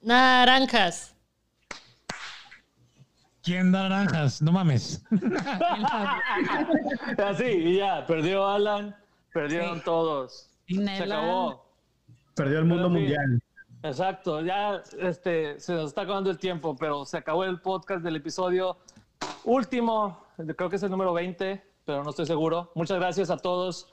Speaker 7: Naranjas.
Speaker 3: ¿Quién da naranjas? No mames.
Speaker 1: Así, y ya, perdió Alan, perdieron todos. Se acabó.
Speaker 5: Perdió el mundo
Speaker 1: Pero sí.
Speaker 5: mundial.
Speaker 1: Exacto, ya este, se nos está acabando el tiempo, pero se acabó el podcast del episodio último, creo que es el número 20, pero no estoy seguro. Muchas gracias a todos.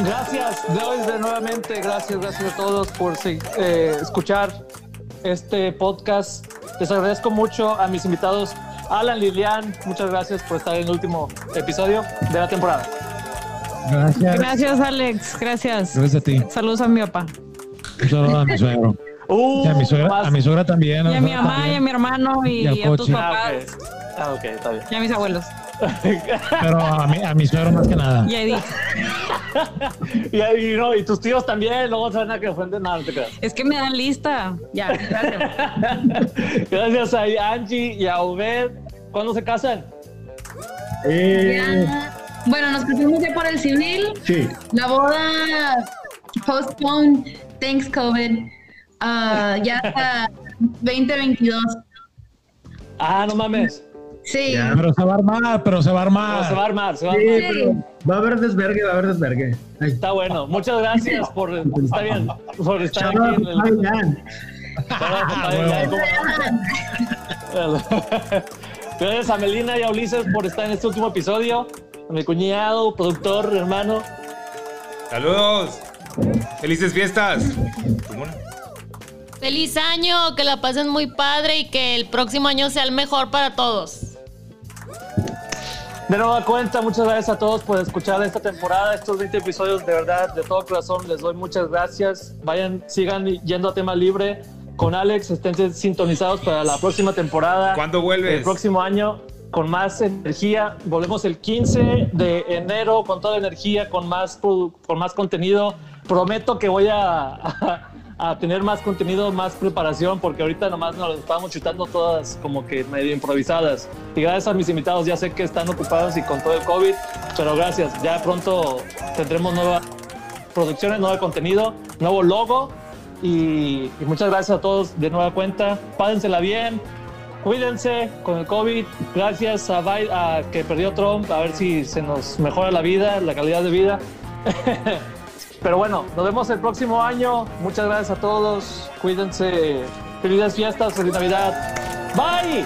Speaker 1: Gracias, doy de nuevamente, gracias, gracias a todos por eh, escuchar este podcast. Les agradezco mucho a mis invitados, Alan, Lilian, muchas gracias por estar en el último episodio de la temporada.
Speaker 3: Gracias.
Speaker 4: Gracias, Alex. Gracias.
Speaker 3: Gracias a ti.
Speaker 4: Saludos a mi papá.
Speaker 3: Un saludo a mi suegro.
Speaker 1: Uh,
Speaker 3: Y a mi suegra, a mi suegra también.
Speaker 4: Y a mi mamá, y a mi hermano, y, a tus.
Speaker 1: Ah,
Speaker 4: papás,
Speaker 1: ok. Ah, ok, está bien.
Speaker 4: y a mis abuelos.
Speaker 3: Pero a mi, a mi suegro más que nada.
Speaker 4: Y a Edith.
Speaker 1: y, y no, y tus tíos también, luego se van a que ofenden nada, no te creas.
Speaker 4: Es que me dan lista. Ya, gracias.
Speaker 1: Gracias a Angie y a Obed. ¿Cuándo se casan?
Speaker 5: Eh.
Speaker 6: Bueno, nos casamos ya por el civil.
Speaker 5: sí.
Speaker 6: La boda postpone, thanks COVID. Ah, ya hasta 2022.
Speaker 1: Ah, no mames.
Speaker 6: Sí.
Speaker 5: Ya.
Speaker 3: Pero se va a armar, pero se va a armar.
Speaker 1: se va a armar, se va a
Speaker 5: Sí,
Speaker 1: armar.
Speaker 5: pero va a haber desvergue, va a haber desvergue. Ay,
Speaker 1: Está bueno. Muchas gracias por, está bien, por estar
Speaker 5: shout
Speaker 1: aquí en el. Gracias a Melina y a Ulises por estar en este último episodio. A mi cuñado, productor, hermano.
Speaker 2: Saludos. Felices fiestas.
Speaker 7: Feliz año, que la pasen muy padre y que el próximo año sea el mejor para todos.
Speaker 1: De nueva cuenta, muchas gracias a todos por escuchar esta temporada, estos 20 episodios. De verdad, de todo corazón, les doy muchas gracias. Vayan, sigan yendo a tema libre con Alex. Estén sintonizados para la próxima temporada.
Speaker 2: ¿Cuándo vuelves?
Speaker 1: El próximo año con más energía. Volvemos el 15 de enero con toda energía, con más, con más contenido. Prometo que voy a, a, a tener más contenido, más preparación, porque ahorita nomás nos estamos chutando todas como que medio improvisadas. Y gracias a mis invitados, ya sé que están ocupados y con todo el COVID, pero gracias. Ya pronto tendremos nuevas producciones, nuevo contenido, nuevo logo. Y, y muchas gracias a todos de nueva cuenta. Pásensela bien, cuídense con el COVID. Gracias a, Bi- a que perdió Trump, a ver si se nos mejora la vida, la calidad de vida. Pero bueno, nos vemos el próximo año. Muchas gracias a todos. Cuídense. Felices fiestas, feliz Navidad. Bye.